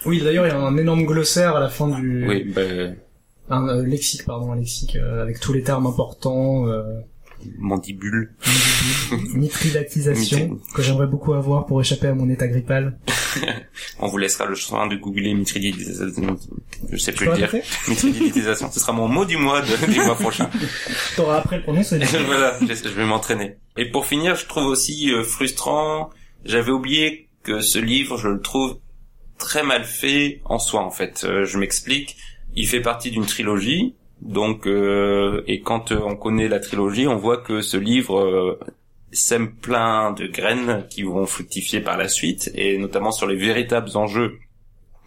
Oui, d'ailleurs, il y a un énorme glossaire à la fin du... Oui, ben, Un euh, lexique, pardon, un lexique, euh, avec tous les termes importants... Euh... mandibule. Nitrilatisation, que j'aimerais beaucoup avoir pour échapper à mon état grippal. On vous laissera le soin de googler mitridisation. Je sais plus le dire. répéter Mitridisation. Ce sera mon mot du mois de, du mois prochain. T'auras appris le prononcer. Voilà, je je vais m'entraîner. Et pour finir, je trouve aussi euh, frustrant, j'avais oublié que ce livre, je le trouve très mal fait en soi en fait. Euh, je m'explique, il fait partie d'une trilogie, donc euh, et quand euh, on connaît la trilogie, on voit que ce livre euh, sème plein de graines qui vont fructifier par la suite, et notamment sur les véritables enjeux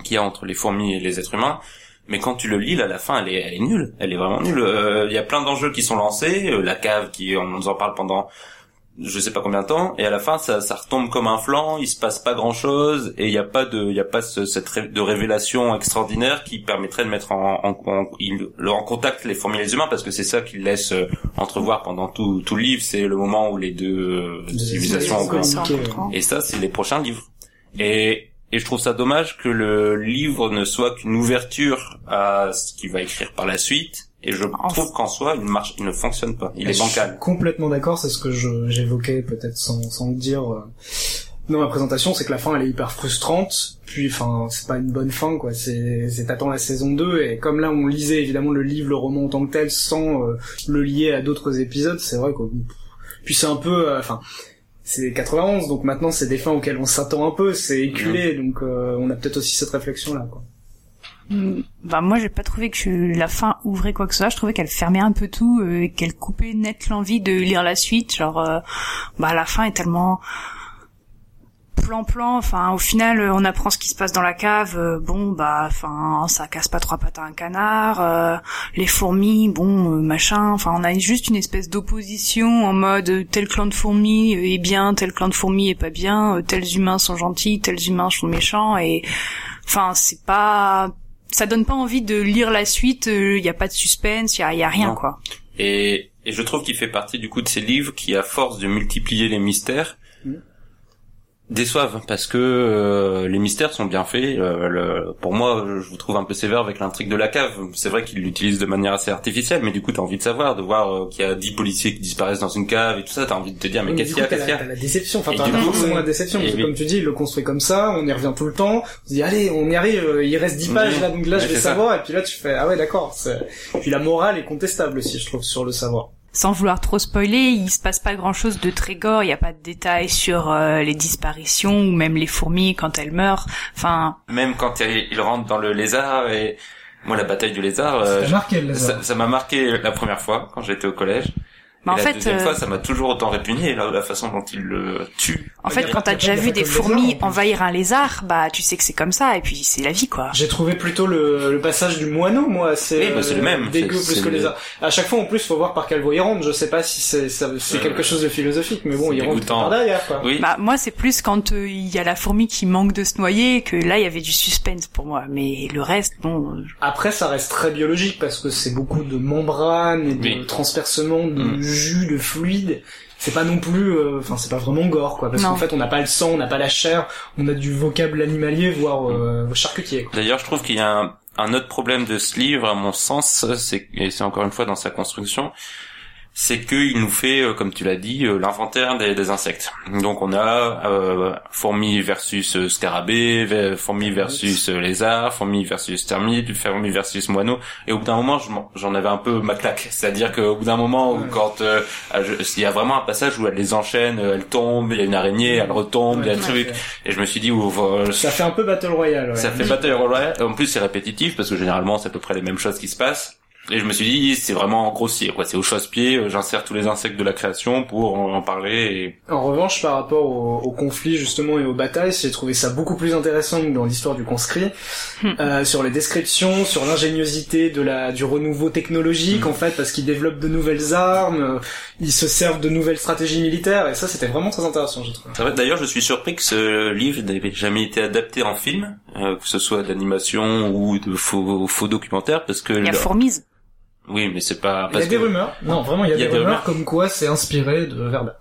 qu'il y a entre les fourmis et les êtres humains. Mais quand tu le lis, là, la fin, elle est, elle est nulle. Elle est vraiment nulle. Euh, Il y a plein d'enjeux qui sont lancés. euh, la cave, qui on nous en parle pendant je sais pas combien de temps, et à la fin, ça, ça retombe comme un flanc. Il se passe pas grand chose, et il y a pas de, il y a pas ce- cette ré- de révélation extraordinaire qui permettrait de mettre en, en, en, il- en contact les fourmis et les humains, parce que c'est ça qu'il laisse euh, entrevoir pendant tout, tout le livre. C'est le moment où les deux euh, civilisations ont et ça, c'est les prochains livres. Et, et je trouve ça dommage que le livre ne soit qu'une ouverture à ce qu'il va écrire par la suite. Et je Enfin. trouve qu'en soi, il marche, il ne fonctionne pas. Il Je est suis bancal. complètement d'accord, c'est ce que je- j'évoquais peut-être sans, sans le dire euh, dans ma présentation, c'est que la fin elle est hyper frustrante, puis enfin c'est pas une bonne fin quoi, c'est c'est t'attends la saison 2 et comme là on lisait évidemment le livre, le roman en tant que tel sans euh, le lier à d'autres épisodes, c'est vrai quoi. Puis c'est un peu, euh, enfin c'est 91 donc maintenant c'est des fins auxquelles on s'attend un peu, c'est éculé donc euh, on a peut-être aussi cette réflexion là quoi. Bah moi j'ai pas trouvé que la fin ouvrait quoi que ce soit. Je trouvais qu'elle fermait un peu tout, euh, et qu'elle coupait net l'envie de lire la suite. Genre, euh, bah la fin est tellement plan-plan. Enfin, au final, on apprend ce qui se passe dans la cave. euh, bon, bah, enfin, ça casse pas trois pattes à un canard. euh, les fourmis, bon, euh, machin. Enfin, on a juste une espèce d'opposition en mode euh, tel clan de fourmis est bien, tel clan de fourmis est pas bien, euh, tels humains sont gentils, tels humains sont méchants. Et enfin, c'est pas ça donne pas envie de lire la suite, il y a pas de suspense, il y a, y a rien Non. quoi. Et, et je trouve qu'il fait partie du coup de ces livres qui, à force de multiplier les mystères, Mhm. Déçoivent parce que euh, les mystères sont bien faits. euh, le- pour moi, je vous trouve un peu sévère avec l'intrigue de la cave. C'est vrai qu'il l'utilise de manière assez artificielle, mais du coup, t'as envie de savoir, de voir euh, qu'il y a dix policiers qui disparaissent dans une cave et tout ça. T'as envie de te dire, mais qu'est-ce qu'il y a, qu'est-ce qu'il y la, a la déception, enfin t'as forcément la déception, parce que comme tu dis, il le construit comme ça, on y revient tout le temps, on se dit allez, on y arrive, euh, il reste 10 pages Mhm. là, donc là je vais ça. savoir, et puis là tu fais ah ouais d'accord, puis la morale est contestable aussi je trouve sur le savoir. Sans vouloir trop spoiler, il se passe pas grand chose de très gore, il y a pas de détails sur euh, les disparitions ou même les fourmis quand elles meurent. Enfin, Même quand il rentre dans le lézard et moi, la bataille du lézard, euh, marqué ça m'a marqué la première fois quand j'étais au collège. Mais et en la fait, deuxième euh, fois, ça m'a toujours autant répugné, la, la façon dont il le tue. en fait, a quand t'as déjà vu des lézard, fourmis envahir un lézard, bah tu sais que c'est comme ça et puis c'est la vie quoi. J'ai trouvé plutôt le, le passage du moineau, moi, Oui, bah, c'est le même. dégueu C'est- plus que les le- autres. À chaque fois, en plus, faut voir par quelle voie il rentre. Je sais pas si c'est c'est Euh, quelque chose de philosophique, mais bon, il rentre par derrière, quoi. Oui. Bah moi c'est plus quand euh, il y a la fourmi qui manque de se noyer que là il y avait du suspense pour moi. Mais le reste, bon, euh, Après, ça reste très biologique parce que c'est beaucoup de membranes et de Oui. transpercement de Mm. Jus, de fluide. C'est pas non plus, euh, enfin, c'est pas vraiment gore, quoi. Parce qu'en fait, on n'a pas le sang, on n'a pas la chair, on a du vocable animalier, voire euh, charcutier. quoi. D'ailleurs, je trouve qu'il y a un, un autre problème de ce livre, à mon sens, c'est et c'est encore une fois dans sa construction, c'est qu'il nous fait, euh, comme tu l'as dit, euh, l'inventaire des, des insectes. Donc on a euh, fourmis versus euh, scarabée, ve- fourmis versus euh, lézard, fourmis versus termite, fourmis versus moineau. Et au bout d'un moment, je m'en- j'en avais un peu ma claque. C'est-à-dire qu'au bout d'un moment, où Ouais. quand euh, il y a vraiment un passage où elle les enchaîne, elle tombe, il y a une araignée, elle retombe, il y a un truc. Et je me suis dit, ouvre, Ça fait un peu Battle Royale, ouais. ça fait Battle Royale. En plus, c'est répétitif parce que généralement, c'est à peu près les mêmes choses qui se passent. Et je me suis dit, c'est vraiment grossier, quoi. C'est au chausse-pied. euh, J'insère tous les insectes de la création pour en, parler. En revanche, par rapport au, au conflit justement et aux batailles, j'ai trouvé ça beaucoup plus intéressant que dans l'histoire du conscrit, Hmm. euh, sur les descriptions, sur l'ingéniosité de la du renouveau technologique Hmm. en fait, parce qu'ils développent de nouvelles armes, euh, ils se servent de nouvelles stratégies militaires, et ça c'était vraiment très intéressant, j'ai trouvé. D'ailleurs, je suis surpris que ce livre n'ait jamais été adapté en film, euh, que ce soit d'animation ou de faux, faux documentaires, parce que il y a Fourmise. Oui, mais c'est pas Il y a parce des que rumeurs, non vraiment il y a, Il y a des, des rumeurs rumeurs. comme quoi c'est inspiré de Verda.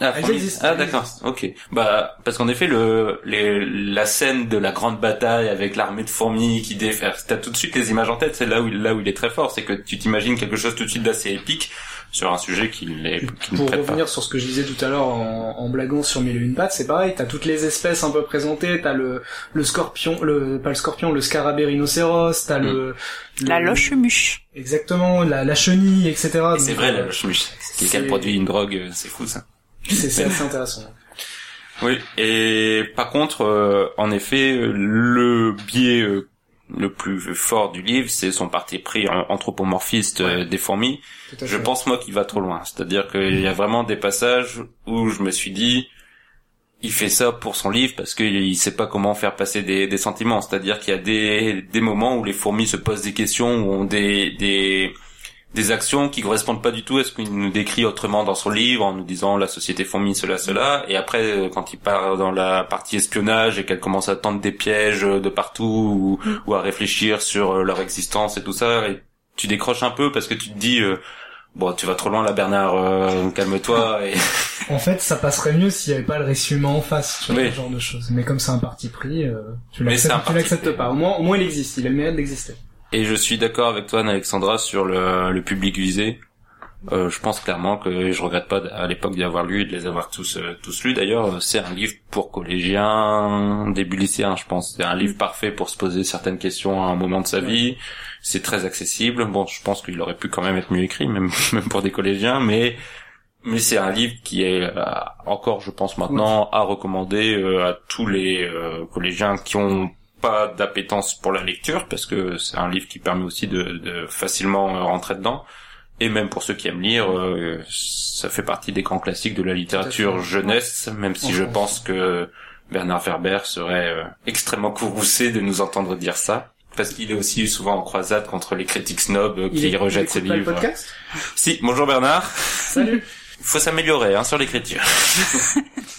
Ah, Ah d'accord, ok. Bah parce qu'en effet le les, la scène de la grande bataille avec l'armée de fourmis qui défère, t'as tout de suite les images en tête. C'est là où là où il est très fort, c'est que tu t'imagines quelque chose tout de suite d'assez épique. Sur un sujet qui les qui Pour revenir sur ce que je disais tout à l'heure en, en blaguant sur mille et une pattes, c'est pareil, t'as toutes les espèces un peu présentées, t'as le, le scorpion, le, pas le scorpion, le scarabée rhinocéros, t'as le, La le- loche muche. Exactement, la, la chenille, etc. Et c'est vrai, la loche muche. Si quelqu'un produit une drogue, euh, c'est fou ça. C'est c'est assez intéressant. Oui, et par contre, euh, en effet, euh, le biais euh, le plus fort du livre, c'est son parti pris en- anthropomorphiste euh, des fourmis. Tout à Je pense moi qu'il va trop loin. C'est-à-dire qu'il y a vraiment des passages où je me suis dit, il fait ça pour son livre parce qu'il sait pas comment faire passer des, des sentiments. C'est-à-dire qu'il y a des, des moments où les fourmis se posent des questions, ou ont des, des, des actions qui correspondent pas du tout à ce qu'il nous décrit autrement dans son livre, en nous disant la société fourmi, cela, cela. Et après, euh, quand il part dans la partie espionnage et qu'elle commence à tendre des pièges euh, de partout, ou, ou à réfléchir sur euh, leur existence et tout ça, et tu décroches un peu parce que tu te dis... euh, Bon, tu vas trop loin là, Bernard. euh, calme-toi. Et... En fait, ça passerait mieux s'il y avait pas le récit humain en face, sur Oui. ce genre de choses. Mais comme c'est un parti pris, euh, tu l'acceptes, tu pas. Au moins, au moins il existe, il a le mérite d'exister. Et je suis d'accord avec toi, Alexandra, sur le, le public visé. Euh, je pense clairement que et je regrette pas à l'époque d'y avoir lu et de les avoir tous euh, tous lus. D'ailleurs, euh, c'est un livre pour collégiens, début lycéen, je pense. C'est un livre parfait pour se poser certaines questions à un moment de sa vie. C'est très accessible. Bon, je pense qu'il aurait pu quand même être mieux écrit, même même pour des collégiens, mais mais c'est un livre qui est euh, encore, je pense maintenant, à recommander à tous les collégiens qui ont pas d'appétence pour la lecture parce que c'est un livre qui permet aussi de, de facilement euh, rentrer dedans et même pour ceux qui aiment lire euh, ça fait partie des grands classiques de la littérature jeunesse même si je pense que Bernard Werber serait euh, extrêmement courroucé de nous entendre dire ça parce qu'il est aussi souvent en croisade contre les critiques snobs euh, qui est- rejettent ses le livres. podcast Si, bonjour Bernard. Salut. Il faut s'améliorer hein, sur l'écriture.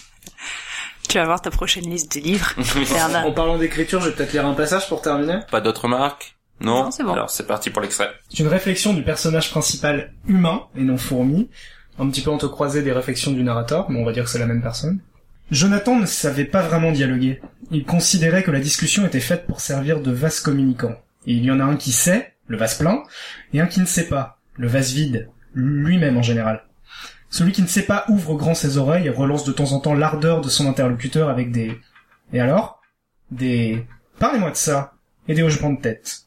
Tu vas voir ta prochaine liste de livres. En parlant d'écriture, je vais peut-être lire un passage pour terminer. Pas d'autres remarques? Non, Non, c'est bon. Alors c'est parti pour l'extrait. C'est une réflexion du personnage principal humain et non fourmi, un petit peu entrecroisé des réflexions du narrateur, mais on va dire que c'est la même personne. Jonathan ne savait pas vraiment dialoguer. Il considérait que la discussion était faite pour servir de vase communicant. Et il y en a un qui sait, le vase plein, et un qui ne sait pas, le vase vide, lui-même en général. Celui qui ne sait pas ouvre grand ses oreilles et relance de temps en temps l'ardeur de son interlocuteur avec des... Et alors? Des... Parlez-moi de ça Et des hochements de tête.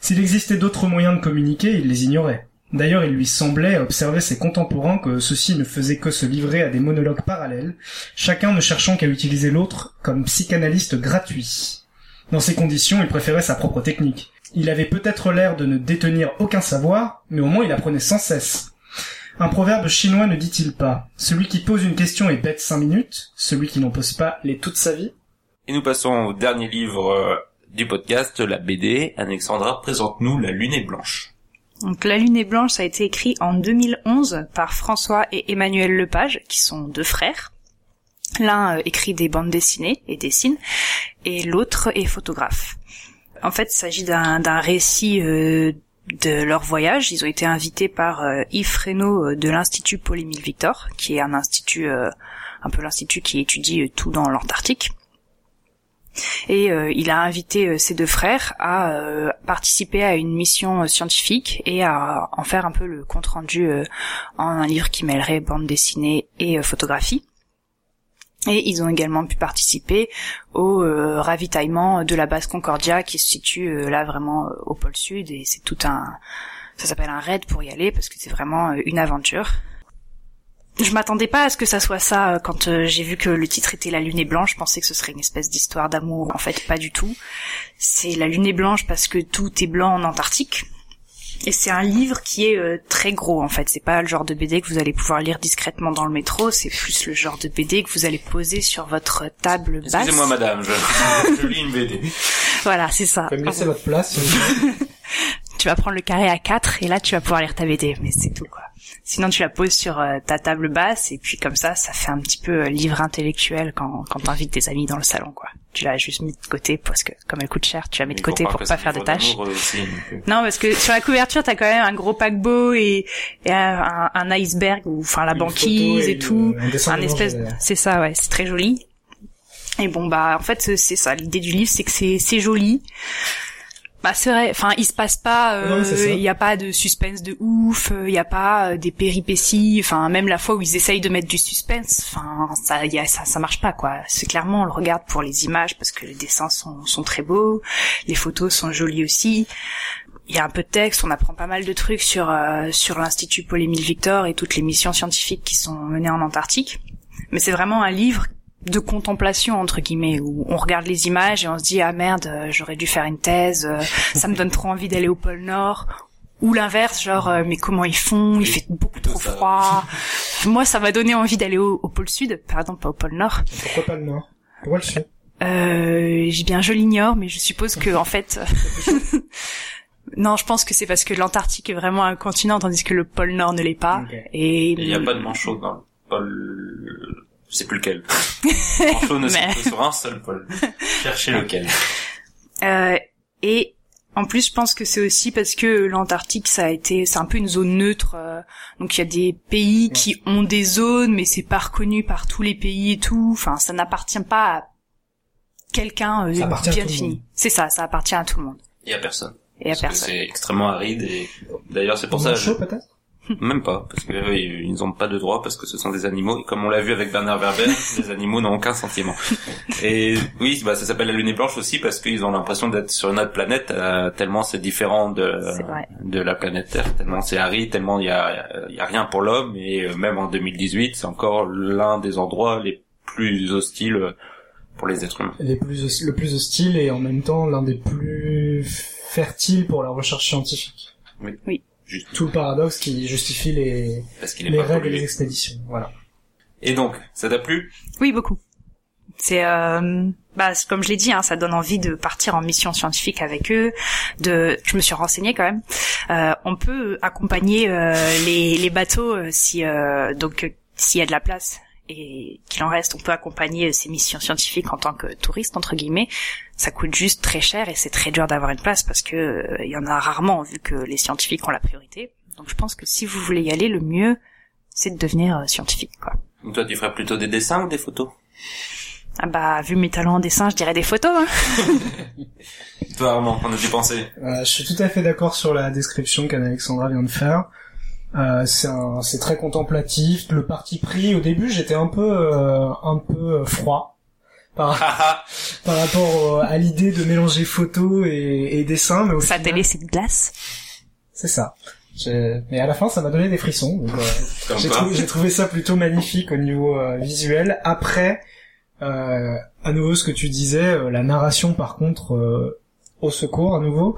S'il existait d'autres moyens de communiquer, il les ignorait. D'ailleurs, il lui semblait, à observer ses contemporains, que ceux-ci ne faisaient que se livrer à des monologues parallèles, chacun ne cherchant qu'à utiliser l'autre comme psychanalyste gratuit. Dans ces conditions, il préférait sa propre technique. Il avait peut-être l'air de ne détenir aucun savoir, mais au moins il apprenait sans cesse. Un proverbe chinois ne dit-il pas Celui qui pose une question est bête cinq minutes, celui qui n'en pose pas l'est toute sa vie Et nous passons au dernier livre euh, du podcast, la BD. Alexandra, présente-nous La Lune est blanche. Donc La Lune est blanche, ça a été écrit en 2011 par François et Emmanuel Lepage, qui sont deux frères. L'un euh, écrit des bandes dessinées et dessine, et l'autre est photographe. En fait, il s'agit d'un d'un récit euh, de leur voyage. Ils ont été invités par euh, Yves Reynaud euh, de l'Institut Paul-Émile Victor, qui est un institut, euh, un peu l'institut qui étudie tout dans l'Antarctique. Et il a invité ses deux frères à participer à une mission scientifique et à en faire un peu le compte rendu euh, en un livre qui mêlerait bande dessinée et photographie. Et ils ont également pu participer au euh, ravitaillement de la base Concordia qui se situe euh, là vraiment euh, au pôle sud et c'est tout un ça s'appelle un raid pour y aller parce que c'est vraiment une aventure. Je m'attendais pas à ce que ça soit ça quand j'ai vu que le titre était La Lune est blanche. Je pensais que ce serait une espèce d'histoire d'amour. En fait, pas du tout. C'est La Lune est blanche parce que tout est blanc en Antarctique. Et c'est un livre qui est euh, très gros en fait. C'est pas le genre de BD que vous allez pouvoir lire discrètement dans le métro. C'est plus le genre de BD que vous allez poser sur votre table basse. Excusez-moi madame, je, je lis une BD. Voilà, c'est ça. Vous laisser votre place tu vas prendre le carré à 4 et là tu vas pouvoir lire ta BD, mais c'est tout quoi. Sinon tu la poses sur euh, ta table basse et puis comme ça ça fait un petit peu euh, livre intellectuel quand quand t'invites tes amis dans le salon quoi. Tu l'as juste mis de côté parce que comme elle coûte cher, tu la mets de côté pour pas faire de tâches. euh. Non parce que sur la couverture t'as quand même un gros paquebot et, et un, un- iceberg ou enfin la Une banquise et, et tout. un espèce, c'est ça ouais, c'est très joli. Et bon bah en fait c'est ça l'idée du livre c'est que c'est c'est joli. Bah c'est vrai. Enfin, il se passe pas. Ça. Il y a pas de suspense de ouf. Il y a pas euh, des péripéties. Enfin, même la fois où ils essayent de mettre du suspense. Enfin, ça, y a, ça, ça marche pas quoi. C'est clairement on le regarde pour les images parce que les dessins sont, sont très beaux, les photos sont jolies aussi. Il y a un peu de texte. On apprend pas mal de trucs sur euh, sur l'institut Paul-Émile Victor et toutes les missions scientifiques qui sont menées en Antarctique. Mais c'est vraiment un livre de contemplation entre guillemets où on regarde les images et on se dit ah merde euh, j'aurais dû faire une thèse euh, ça me donne trop envie d'aller au pôle Nord. Ou l'inverse genre euh, mais comment ils font? Il fait beaucoup trop froid. Moi ça m'a donné envie d'aller au, au pôle Sud pardon pas au pôle Nord. Pourquoi pas le Nord? Pourquoi le Sud? Euh, j'ai bien je l'ignore mais je suppose que en fait non je pense que c'est parce que l'Antarctique est vraiment un continent tandis que le pôle Nord ne l'est pas. Et Il n'y a pas de manchot dans le pôle... Je sais plus lequel. manchot ne Mais- sur un seul pôle. Cherchez lequel. Euh, et en plus, je pense que c'est aussi parce que l'Antarctique, ça a été, c'est un peu une zone neutre. euh, donc il y a des pays qui ont des zones, mais c'est pas reconnu par tous les pays et tout. Enfin, ça n'appartient pas à quelqu'un euh, Ça appartient à bien tout le défini. monde. C'est ça, ça appartient à tout le monde y a personne. et à Parce personne. c'est extrêmement aride et d'ailleurs c'est pour ça chaud peut-être? Même pas parce que euh, ils n'ont pas de droit parce que ce sont des animaux et comme on l'a vu avec Bernard Werber les animaux n'ont aucun sentiment. Et oui bah ça s'appelle la lune est blanche aussi parce qu'ils ont l'impression d'être sur une autre planète euh, tellement c'est différent de de la planète Terre tellement c'est aride tellement il y a y a rien pour l'homme et euh, même en 2018 c'est encore l'un des endroits les plus hostiles euh, pour les êtres humains. Les plus le plus hostile et en même temps l'un des plus fertiles pour la recherche scientifique. Juste Tout le paradoxe qui justifie les, parce qu'il est les pas règles et pollué. les expéditions. Voilà. et donc ça t'a plu? Oui, beaucoup. C'est, euh, bah, comme je l'ai dit, hein, ça donne envie de partir en mission scientifique avec eux. De, je me suis renseignée quand même. Euh, on peut accompagner euh, les, les bateaux euh, si, euh, donc, euh, s'il y a de la place et qu'il en reste, on peut accompagner ces missions scientifiques en tant que touriste entre guillemets. Ça coûte juste très cher et c'est très dur d'avoir une place parce que euh, il y en a rarement vu que les scientifiques ont la priorité. Donc, je pense que si vous voulez y aller, le mieux, c'est de devenir euh, scientifique, quoi. Donc toi tu ferais plutôt des dessins ou des photos? Ah bah, vu mes talents en dessin, je dirais des photos. Hein. Toi Armand, qu'en as-tu pensé Euh, je suis tout à fait d'accord sur la description qu'Anne-Alexandra vient de faire. Euh, c'est un- c'est très contemplatif. Le parti pris, au début, j'étais un peu, euh, un peu euh, froid par, par rapport au- à l'idée de mélanger photo et, et dessin, mais au final, télé, c'est de glace. c'est ça. Mais à la fin, ça m'a donné des frissons. euh, j'ai trouvé, trouvé ça plutôt magnifique au niveau euh, visuel. Après, euh, à nouveau ce que tu disais, euh, la narration par contre, euh, au secours à nouveau.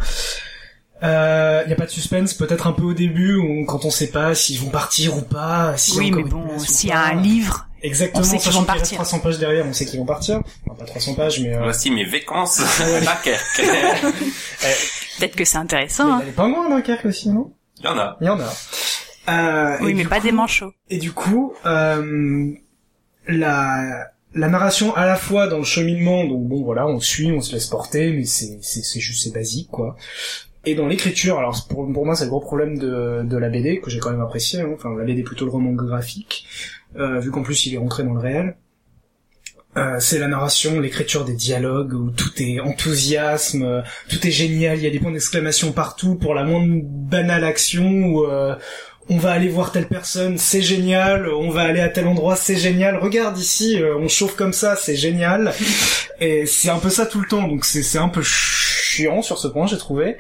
Il y a pas de suspense, peut-être un peu au début, où, quand on sait pas s'ils vont partir ou pas. a Oui, mais bon, s'il y a un livre, exactement, on sait qu'ils vont partir. 300 pages derrière, on sait qu'ils vont partir. Enfin, pas 300 pages, mais, euh, Voici mes vacances à Dunkerque. peut-être que c'est intéressant. mais il y Hein. a les pingouins à Dunkerque aussi, non? Il y en a. Il y en a. Euh, Oui, mais pas coup- des manchots. Et du coup, euh, la la narration à la fois dans le cheminement, donc bon voilà, on suit, on se laisse porter, mais c'est c'est c'est juste c'est basique quoi. Et dans l'écriture, alors pour pour moi c'est le gros problème de de la BD que j'ai quand même apprécié, hein. enfin la BD plutôt le roman graphique, euh, vu qu'en plus il est rentré dans le réel. Euh, c'est la narration, l'écriture des dialogues où tout est enthousiasme, euh, tout est génial, il y a des points d'exclamation partout pour la moindre banale action où euh, on va aller voir telle personne, c'est génial, on va aller à tel endroit, c'est génial, regarde ici, euh, on chauffe comme ça, c'est génial. Et c'est un peu ça tout le temps, donc c'est c'est un peu chiant sur ce point, j'ai trouvé.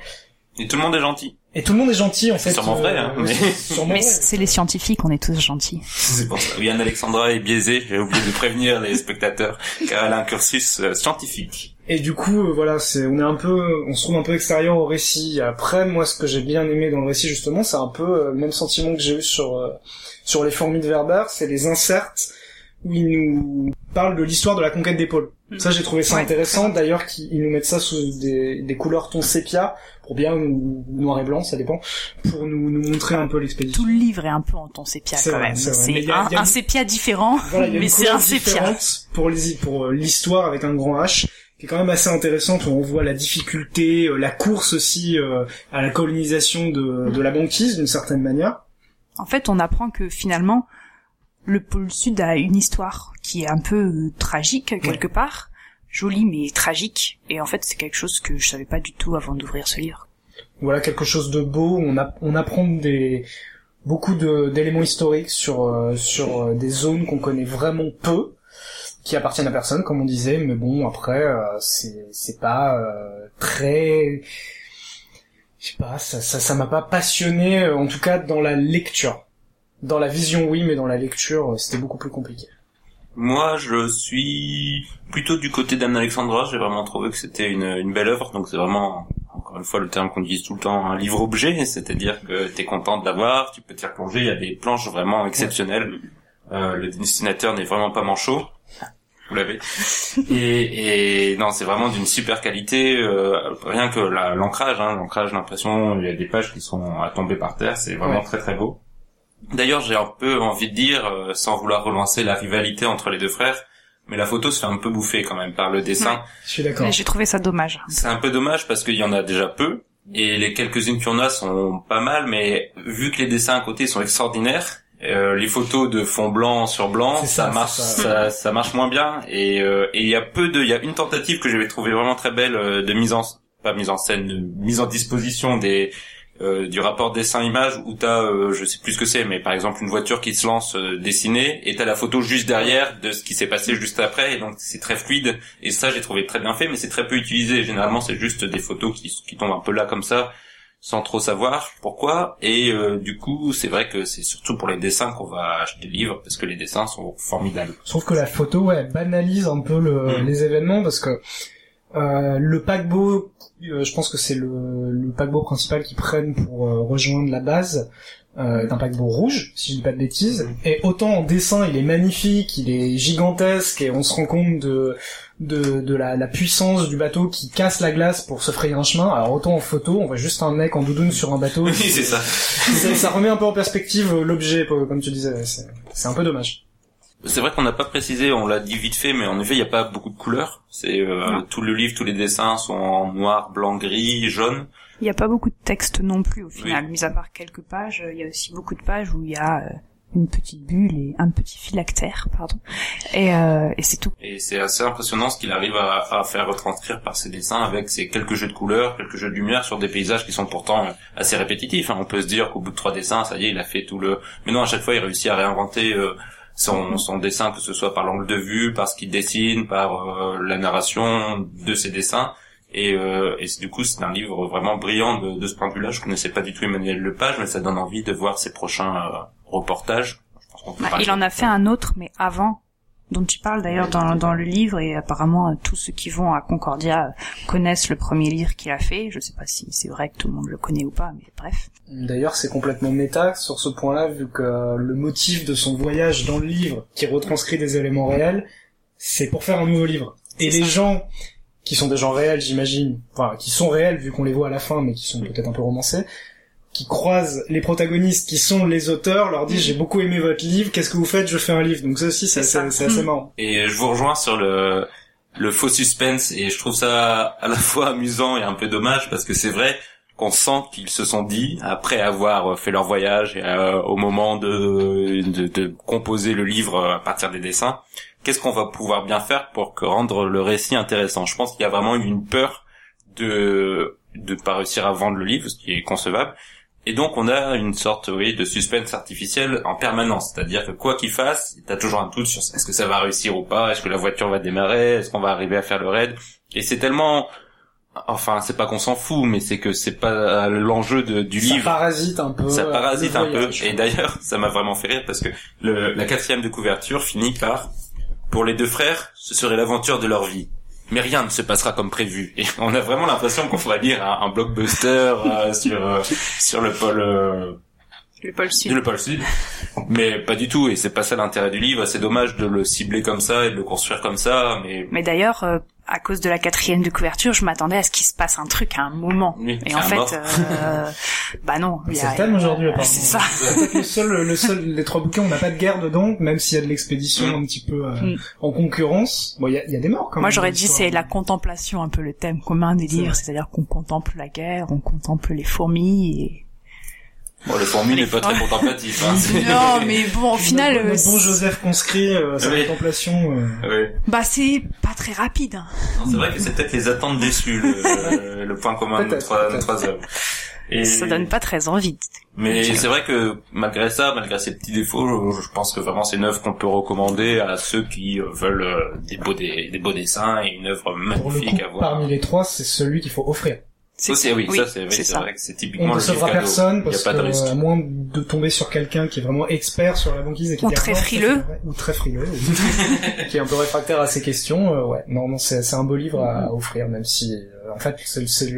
Et tout le monde est gentil. Et tout le monde est gentil en fait. sûrement vrai, hein, mais- c'est sûrement Mais vrai. c'est les scientifiques, on est tous gentils. C'est pour ça. Oui, Anne-Alexandra est biaisée. J'ai oublié de prévenir les spectateurs car elle a un cursus euh, scientifique. Et du coup, euh, voilà, c'est, on est un peu, on se trouve un peu extérieur au récit. Après, moi, ce que j'ai bien aimé dans le récit, justement, c'est un peu euh, le même sentiment que j'ai eu sur, euh, sur les fourmis de Werber, c'est les inserts où ils nous parlent de l'histoire de la conquête des pôles. Ça, j'ai trouvé ça intéressant. D'ailleurs, qu'ils ils nous mettent ça sous des, des couleurs ton sépia, pour bien, ou noir et blanc, ça dépend, pour nous, nous montrer un peu l'expédition. Tout le livre est un peu en ton sépia quand vrai, même. c'est un, sépia différent, Voilà, mais c'est un sépia. pour les pour euh, l'histoire avec un grand H qui est quand même assez intéressante où on voit la difficulté, euh, la course aussi euh, à la colonisation de, de la banquise d'une certaine manière. En fait, on apprend que finalement, le pôle sud a une histoire qui est un peu euh, tragique quelque part. Joli mais tragique. Et en fait, c'est quelque chose que je savais pas du tout avant d'ouvrir ce livre. Voilà quelque chose de beau. On, apprend des beaucoup d'éléments historiques sur euh, euh, des zones qu'on connaît vraiment peu, qui appartiennent à personne, comme on disait. Mais bon, après, euh, c'est pas très, je sais pas, ça ça ça m'a pas passionné. En tout cas, dans la lecture. Dans la vision, oui, mais dans la lecture, c'était beaucoup plus compliqué. Moi, je suis plutôt du côté d'Anne Alexandra. J'ai vraiment trouvé que c'était une, une belle œuvre. Donc c'est vraiment, encore une fois, le terme qu'on utilise tout le temps, un livre-objet. C'est-à-dire que t'es content de l'avoir, tu peux t'y replonger. Il y a des planches vraiment exceptionnelles. Euh, le dessinateur n'est vraiment pas manchot. Vous l'avez. Et, et non, c'est vraiment d'une super qualité. euh, rien que la- l'ancrage, hein, l'ancrage, l'impression, il y a des pages qui sont à tomber par terre. C'est vraiment Ouais. très très beau. D'ailleurs, j'ai un peu envie de dire, euh, sans vouloir relancer la rivalité entre les deux frères, mais la photo se fait un peu bouffer quand même par le dessin. Je suis d'accord. J'ai trouvé ça dommage. C'est un peu dommage parce qu'il y en a déjà peu, et les quelques-unes qu'il y en a sont pas mal, mais vu que les dessins à côté sont extraordinaires, euh, les photos de fond blanc sur blanc, ça, ça, marche, ça, ça marche moins bien. Et euh, et il y a peu de, il y a une tentative que j'avais trouvé vraiment très belle euh, de mise en, pas mise en scène, de mise en disposition des euh, du rapport dessin-image où t'as, euh, je sais plus ce que c'est, mais par exemple une voiture qui se lance euh, dessinée et t'as la photo juste derrière de ce qui s'est passé juste après, et donc c'est très fluide. Et ça, j'ai trouvé très bien fait, mais c'est très peu utilisé. Généralement, c'est juste des photos qui, qui tombent un peu là comme ça, sans trop savoir pourquoi. Et euh, du coup, c'est vrai que c'est surtout pour les dessins qu'on va acheter le livre, parce que les dessins sont formidables. Je trouve que la photo, ouais, banalise un peu le, Mm. les événements parce que euh, le paquebot, euh, je pense que c'est le, le paquebot principal qu'ils prennent pour euh, rejoindre la base. Euh, est un paquebot rouge, si je dis pas de bêtises. Et autant en dessin, il est magnifique, il est gigantesque, et on se rend compte de de, de la, la puissance du bateau qui casse la glace pour se frayer un chemin. Alors autant en photo, on voit juste un mec en doudoune sur un bateau. Oui, c'est ça. ça. ça remet un peu en perspective l'objet, comme tu disais. c'est un peu dommage. C'est vrai qu'on n'a pas précisé, on l'a dit vite fait, mais en effet, il n'y a pas beaucoup de couleurs. C'est euh, tout le livre, tous les dessins sont en noir, blanc, gris, jaune. Il n'y a pas beaucoup de texte non plus au final, mis à part quelques pages. Il y a aussi beaucoup de pages où il y a euh, une petite bulle et un petit phylactère, pardon. Et, euh, et c'est tout. Et c'est assez impressionnant ce qu'il arrive à, à faire retranscrire par ses dessins avec ses quelques jeux de couleurs, quelques jeux de lumière sur des paysages qui sont pourtant euh, assez répétitifs. hein. On peut se dire qu'au bout de trois dessins, ça y est, il a fait tout le... Mais non, à chaque fois, il réussit à réinventer euh, son, son dessin, que ce soit par l'angle de vue, par ce qu'il dessine, par euh, la narration de ses dessins. Et, euh, et du coup, c'est un livre vraiment brillant de, de ce point de vue-là. Je connaissais pas du tout Emmanuel Lepage, mais ça donne envie de voir ses prochains euh, reportages. Je pense qu'on peut Bah, il en a fait un autre, mais avant, dont tu parles d'ailleurs dans, dans le livre, et apparemment euh, tous ceux qui vont à Concordia euh, connaissent le premier livre qu'il a fait. Je sais pas si c'est vrai que tout le monde le connaît ou pas, mais bref. D'ailleurs, c'est complètement méta sur ce point-là, vu que euh, le motif de son voyage dans le livre, qui retranscrit des éléments réels, c'est pour faire un nouveau livre. Et les ça. gens, qui sont des gens réels, j'imagine, enfin, qui sont réels vu qu'on les voit à la fin, mais qui sont peut-être un peu romancés, qui croisent les protagonistes qui sont les auteurs, leur disent j'ai beaucoup aimé votre livre, qu'est-ce que vous faites, je fais un livre. Donc ça aussi, c'est assez, ça. c'est assez Mm. marrant. Et je vous rejoins sur le, le faux suspense et je trouve ça à la fois amusant et un peu dommage parce que c'est vrai qu'on sent qu'ils se sont dit, après avoir fait leur voyage et euh, au moment de, de, de composer le livre à partir des dessins, qu'est-ce qu'on va pouvoir bien faire pour que rendre le récit intéressant? Je pense qu'il y a vraiment eu une peur de de pas réussir à vendre le livre, ce qui est concevable. Et donc on a une sorte oui, de suspense artificiel en permanence, c'est-à-dire que quoi qu'il fasse, t'as toujours un doute sur est-ce que ça va réussir ou pas, est-ce que la voiture va démarrer, est-ce qu'on va arriver à faire le raid. Et c'est tellement, enfin c'est pas qu'on s'en fout, mais c'est que c'est pas l'enjeu du Ça livre. parasite un peu. Ça euh, parasite un peu. Et d'ailleurs, ça m'a vraiment fait rire parce que le, la quatrième de couverture finit par pour les deux frères, ce serait l'aventure de leur vie. Mais rien ne se passera comme prévu. Et on a vraiment l'impression qu'on va lire un, blockbuster euh, sur euh, sur le pôle euh, Le pôle sud. le pôle sud. Mais pas du tout. Et c'est pas ça l'intérêt du livre. C'est dommage de le cibler comme ça et de le construire comme ça. Mais Mais d'ailleurs, euh, à cause de la quatrième de couverture, je m'attendais à ce qu'il se passe un truc à un moment. Oui, Et en fait, euh, bah non. il y C'est a- le thème aujourd'hui, apparemment. C'est ça. Le seul, le seul, les trois bouquins, on n'a pas de guerre dedans, même s'il y a de l'expédition Mm. un petit peu euh, Mm. en concurrence. Bon, il y a, il y a des morts quand même. Moi, j'aurais dit c'est la contemplation, un peu le thème commun des livres, c'est-à-dire qu'on contemple la guerre, on contemple les fourmis et Bon, le fourmi n'est pas très contemplatif. Hein. Non, mais bon, au final, notre, euh, bon Joseph conscrit, euh, sa Oui. contemplation. euh, Ouais. bah c'est pas très rapide. hein. Non, C'est vrai que c'est peut-être les attentes déçues, le, le point commun de trois, trois œuvres. Et... Ça donne pas très envie. Mais c'est vrai que malgré ça, malgré ces petits défauts, je pense que vraiment c'est une œuvre qu'on peut recommander à ceux qui euh, veulent des beaux, des, des beaux dessins et une œuvre Pour le magnifique coup, à voir. parmi les trois, c'est celui qu'il faut offrir. C'est oui, ça c'est oui, vrai que c'est On typiquement ne le recevra gift cadeau. personne parce pas de que, risque. à moins de tomber sur quelqu'un qui est vraiment expert sur la banquise et qui Ou dit, très frileux. ou très frileux, qui est un peu réfractaire à ces questions. euh, ouais, non, non, c'est c'est un beau livre à, à offrir, même si, euh, en fait, c'est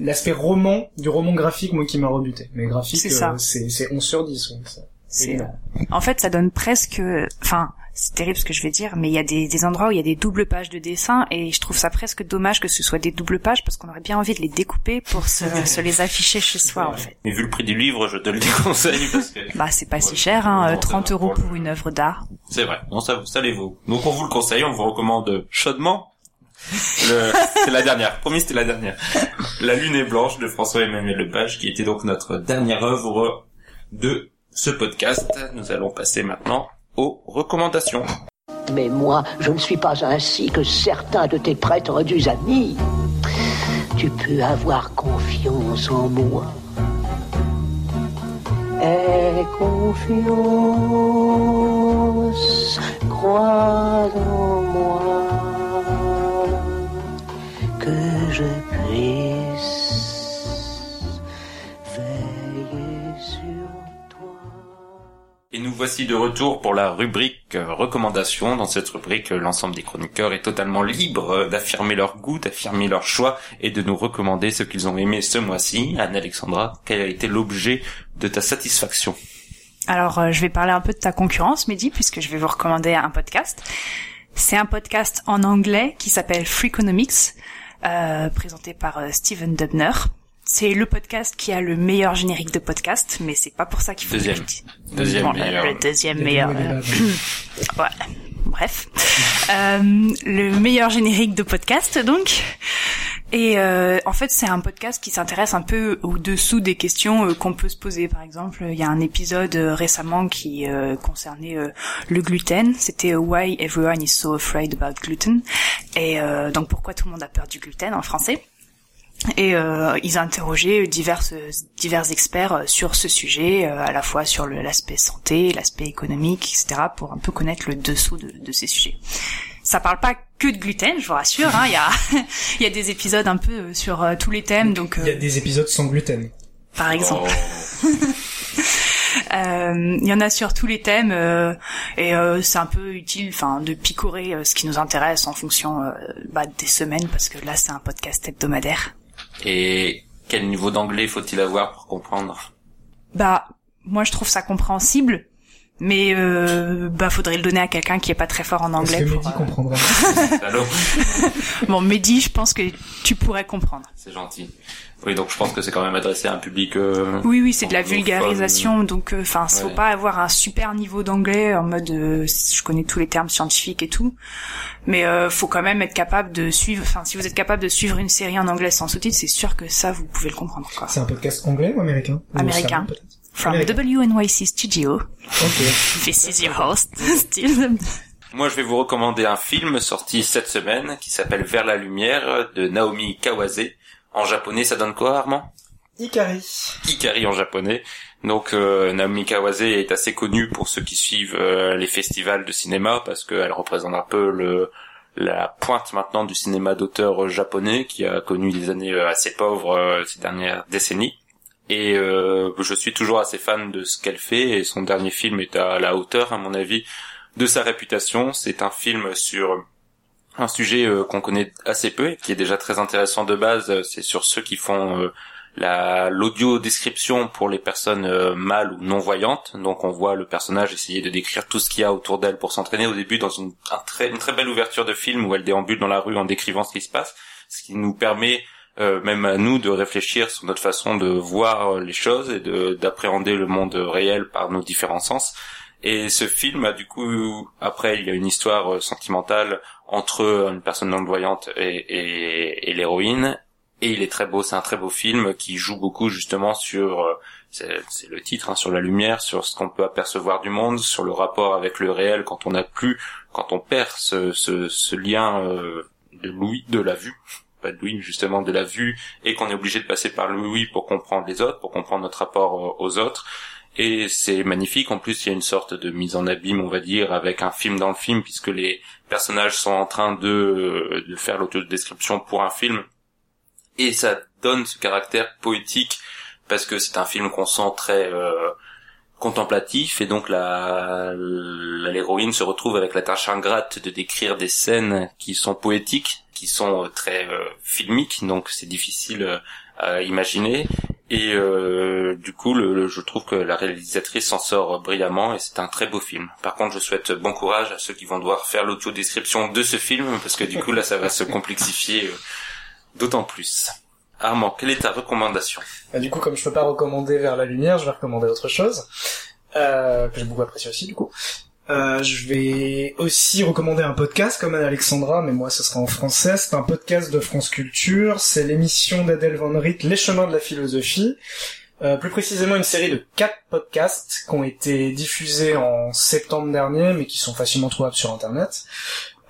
l'aspect roman du roman graphique, moi, qui m'a rebuté. Mais graphique, C'est ça. euh, c'est c'est 11 sur 10. ouais, ça. C'est évident. En fait, ça donne presque, enfin, c'est terrible ce que je vais dire, mais il y a des, des endroits où il y a des doubles pages de dessin et je trouve ça presque dommage que ce soit des doubles pages parce qu'on aurait bien envie de les découper pour se, se les afficher chez soi en fait. Mais vu le prix du livre, je te le déconseille parce que Bah c'est pas si cher, hein, euh, Non, 30 ça va, euros pour pour une œuvre d'art. c'est vrai. Non, ça, ça les vaut. Donc on vous le conseille, on vous recommande chaudement. Le... c'est la dernière. Promis, c'était la dernière. La Lune est blanche de François-Emmanuel Lepage, qui était donc notre dernière œuvre de ce podcast. Nous allons passer maintenant aux recommandations. Mais moi, je ne suis pas ainsi que certains de tes prétendus amis. Tu peux avoir confiance en moi. Aie confiance, crois en moi, que je puisse voici de retour pour la rubrique euh, recommandations. Dans cette rubrique, euh, l'ensemble des chroniqueurs est totalement libre euh, d'affirmer leur goût, d'affirmer leur choix et de nous recommander ce qu'ils ont aimé ce mois-ci. Anne-Alexandra, quel a été l'objet de ta satisfaction? Alors euh, je vais parler un peu de ta concurrence, Mehdi, puisque je vais vous recommander un podcast. C'est un podcast en anglais qui s'appelle Freakonomics, présenté par Steven Dubner. C'est le podcast qui a le meilleur générique de podcast, mais c'est pas pour ça qu'il faut Deuxième. Deuxième Bon, meilleur. Le deuxième meilleur. euh. Ouais, bref. Euh, le meilleur générique de podcast, donc. Et euh, en fait, c'est un podcast qui s'intéresse un peu au-dessous des questions euh, qu'on peut se poser. Par exemple, il y a un épisode euh, récemment qui euh, concernait euh, le gluten. C'était euh, Why Everyone is so afraid about gluten. Et euh, donc, pourquoi tout le monde a peur du gluten en français et euh, ils interrogeaient divers divers experts euh, sur ce sujet, euh, à la fois sur l'aspect santé, l'aspect économique, etc., pour un peu connaître le dessous de, de ces sujets. Ça parle pas que de gluten, je vous rassure. hein, Il y a il y a des épisodes un peu euh, sur euh, tous les thèmes, donc Il y a des épisodes sans gluten. par exemple. Oh. Euh, Il y en a sur tous les thèmes euh, et euh, c'est un peu utile, enfin, de picorer euh, ce qui nous intéresse en fonction euh, bah, des semaines, parce que là c'est un podcast hebdomadaire. Et quel niveau d'anglais faut-il avoir pour comprendre? Bah, moi je trouve ça compréhensible, mais euh, bah faudrait le donner à quelqu'un qui est pas très fort en Est-ce anglais. que Pour, Mehdi euh, comprendra? Bon, Mehdi, je pense que tu pourrais comprendre. C'est gentil. Oui, donc je pense que c'est quand même adressé à un public... euh, Oui, oui, c'est de la vulgarisation, donc enfin, faut Ouais. pas avoir un super niveau d'anglais en mode euh, je connais tous les termes scientifiques et tout, mais euh, faut quand même être capable de suivre. Enfin, si vous êtes capable de suivre une série en anglais sans sous-titres, c'est sûr que ça vous pouvez le comprendre. Quoi. C'est un podcast anglais ou américain Ou Américain. peut-être From Américain. WNYC Studio, Ok. this is your host, Steve. Moi, je vais vous recommander un film sorti cette semaine qui s'appelle Vers la lumière de Naomi Kawase. En japonais, ça donne quoi, Armand? Ikari. Ikari en japonais. Donc euh, Naomi Kawase est assez connue pour ceux qui suivent euh, les festivals de cinéma parce qu'elle représente un peu le la pointe maintenant du cinéma d'auteur japonais qui a connu des années euh, assez pauvres euh, ces dernières décennies. Et euh, je suis toujours assez fan de ce qu'elle fait et son dernier film est à la hauteur à mon avis de sa réputation. C'est un film sur un sujet euh, qu'on connaît assez peu et qui est déjà très intéressant de base. Euh, C'est sur ceux qui font euh, la l'audio description pour les personnes mâles ou non voyantes. Donc on voit le personnage essayer de décrire tout ce qu'il y a autour d'elle pour s'entraîner au début dans une, un très, belle ouverture de film où elle déambule dans la rue en décrivant ce qui se passe, ce qui nous permet même à nous de réfléchir sur notre façon de voir les choses et de d'appréhender le monde réel par nos différents sens. Et ce film a du coup, après, il y a une histoire euh, sentimentale entre une personne non voyante et, l'héroïne. Et il est très beau, c'est un très beau film qui joue beaucoup justement sur, euh, c'est le titre, hein, sur la lumière, sur ce qu'on peut apercevoir du monde, sur le rapport avec le réel quand on n'a plus, quand on perd ce, lien euh, de l'ouïe, de la vue, pas de l'ouïe, justement de la vue, et qu'on est obligé de passer par l'ouïe pour comprendre les autres, pour comprendre notre rapport aux autres. Et c'est magnifique. En plus, il y a une sorte de mise en abîme, on va dire, avec un film dans le film, puisque les personnages sont en train de, de faire l'autodescription pour un film. Et ça donne ce caractère poétique parce que c'est un film qu'on sent très euh, contemplatif. Et donc la l'héroïne se retrouve avec la tâche ingrate de décrire des scènes qui sont poétiques, qui sont euh, très euh, filmiques, donc c'est difficile euh, à imaginer et euh, du coup le, le- je trouve que la réalisatrice s'en sort brillamment et c'est un très beau film. Par contre je souhaite bon courage à ceux qui vont devoir faire l'auto-description de ce film parce que du coup là ça va se complexifier euh, d'autant plus. Armand, quelle est ta recommandation? Bah, du coup, comme je peux pas recommander vers la lumière, je vais recommander autre chose euh, que j'ai beaucoup apprécié aussi. Du coup, euh, je vais aussi recommander un podcast comme Alexandra, mais moi, ce sera en français. C'est un podcast de France Culture. C'est l'émission d'Adèle Van Riet, Les chemins de la philosophie. Euh, plus précisément, une série de quatre podcasts qui ont été diffusés en septembre dernier, mais qui sont facilement trouvables sur Internet,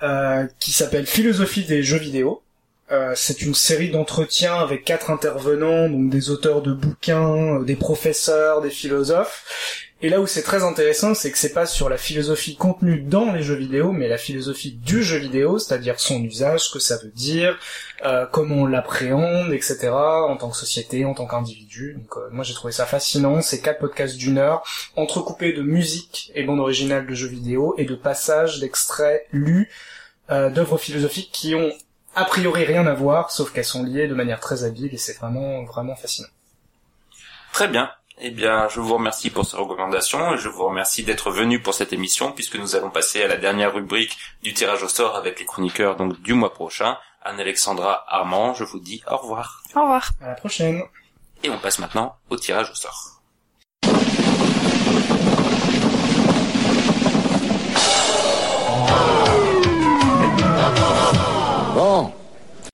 euh, qui s'appelle Philosophie des jeux vidéo. Euh, c'est une série d'entretiens avec quatre intervenants, donc des auteurs de bouquins, euh, des professeurs, des philosophes. Et là où c'est très intéressant, c'est que c'est pas sur la philosophie contenue dans les jeux vidéo, mais la philosophie du jeu vidéo, c'est-à-dire son usage, ce que ça veut dire, euh, comment on l'appréhende, etc. en tant que société, en tant qu'individu. Donc euh, moi j'ai trouvé ça fascinant. C'est quatre podcasts d'une heure, entrecoupés de musique et bande originale de jeux vidéo et de passages d'extraits lus euh, d'œuvres philosophiques qui ont a priori rien à voir, sauf qu'elles sont liées de manière très habile et c'est vraiment vraiment fascinant. Très bien. Eh bien, je vous remercie pour ces recommandations et je vous remercie d'être venu pour cette émission puisque nous allons passer à la dernière rubrique du tirage au sort avec les chroniqueurs donc du mois prochain. Anne-Alexandra Armand, je vous dis au revoir. Au revoir. À la prochaine. Et on passe maintenant au tirage au sort. Bon,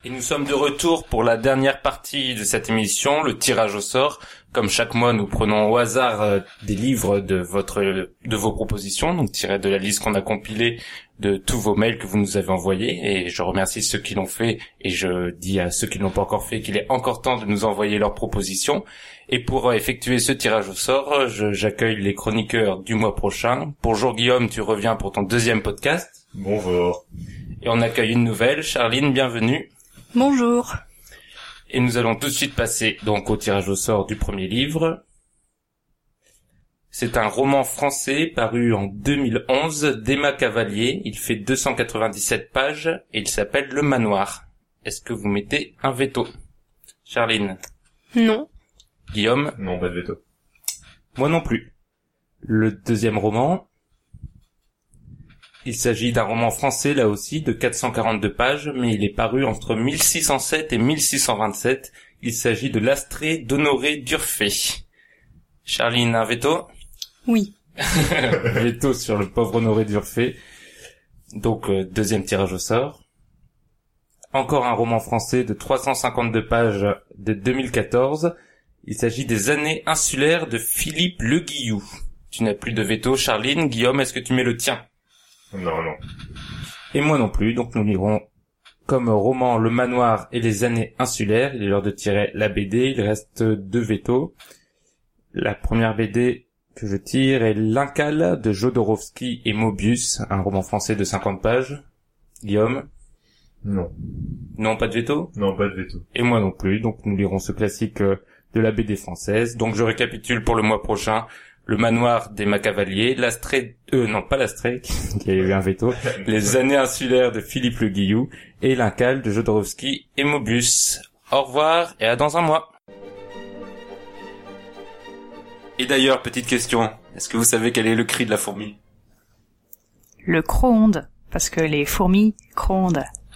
Et nous sommes de retour pour la dernière partie de cette émission, le tirage au sort. Comme chaque mois, nous prenons au hasard euh, des livres de votre, de vos propositions, donc tirés de la liste qu'on a compilée de tous vos mails que vous nous avez envoyés. Et je remercie ceux qui l'ont fait et je dis à ceux qui ne l'ont pas encore fait qu'il est encore temps de nous envoyer leurs propositions. Et pour euh, effectuer ce tirage au sort, j'accueille les chroniqueurs du mois prochain. Bonjour Guillaume, tu reviens pour ton deuxième podcast. Bonjour. Et on accueille une nouvelle. Charline, bienvenue. Bonjour. Et nous allons tout de suite passer donc au tirage au sort du premier livre. C'est un roman français paru en 2011 d'Emma Cavalier. Il fait 297 pages et il s'appelle Le Manoir. Est-ce que vous mettez un veto? Charline, Non. Guillaume, Non, pas de veto. moi non plus. Le deuxième roman, il s'agit d'un roman français là aussi de 442 pages, mais il est paru entre 1607 et 1627. Il s'agit de l'Astrée d'Honoré Durfé. Charline, un veto? Oui. Veto sur le pauvre Honoré Durfé. Donc euh, deuxième tirage au sort. Encore un roman français de 352 pages de 2014. Il s'agit des années insulaires de Philippe Le Guillou. Tu n'as plus de veto, Charline. Guillaume, est-ce que tu mets le tien? Non, non. Et moi non plus, donc nous lirons comme roman Le Manoir et les années insulaires. Il est l'heure de tirer la BD, il reste deux vétos. La première BD que je tire est L'Incal de Jodorowsky et Mobius, un roman français de 50 pages. Guillaume Non. Non, pas de veto Non, pas de veto. Et moi non plus, donc nous lirons ce classique de la BD française. Donc je récapitule pour le mois prochain. Le manoir des Macavaliers, l'Astrée, euh, non pas l'Astrée, qui a eu un veto, les années insulaires de Philippe Le Guillou et l'Incal de Jodorowsky et Mobius. Au revoir et à dans un mois. Et d'ailleurs, petite question, est-ce que vous savez quel est le cri de la fourmi? Le cronde. Parce que les fourmis crondent.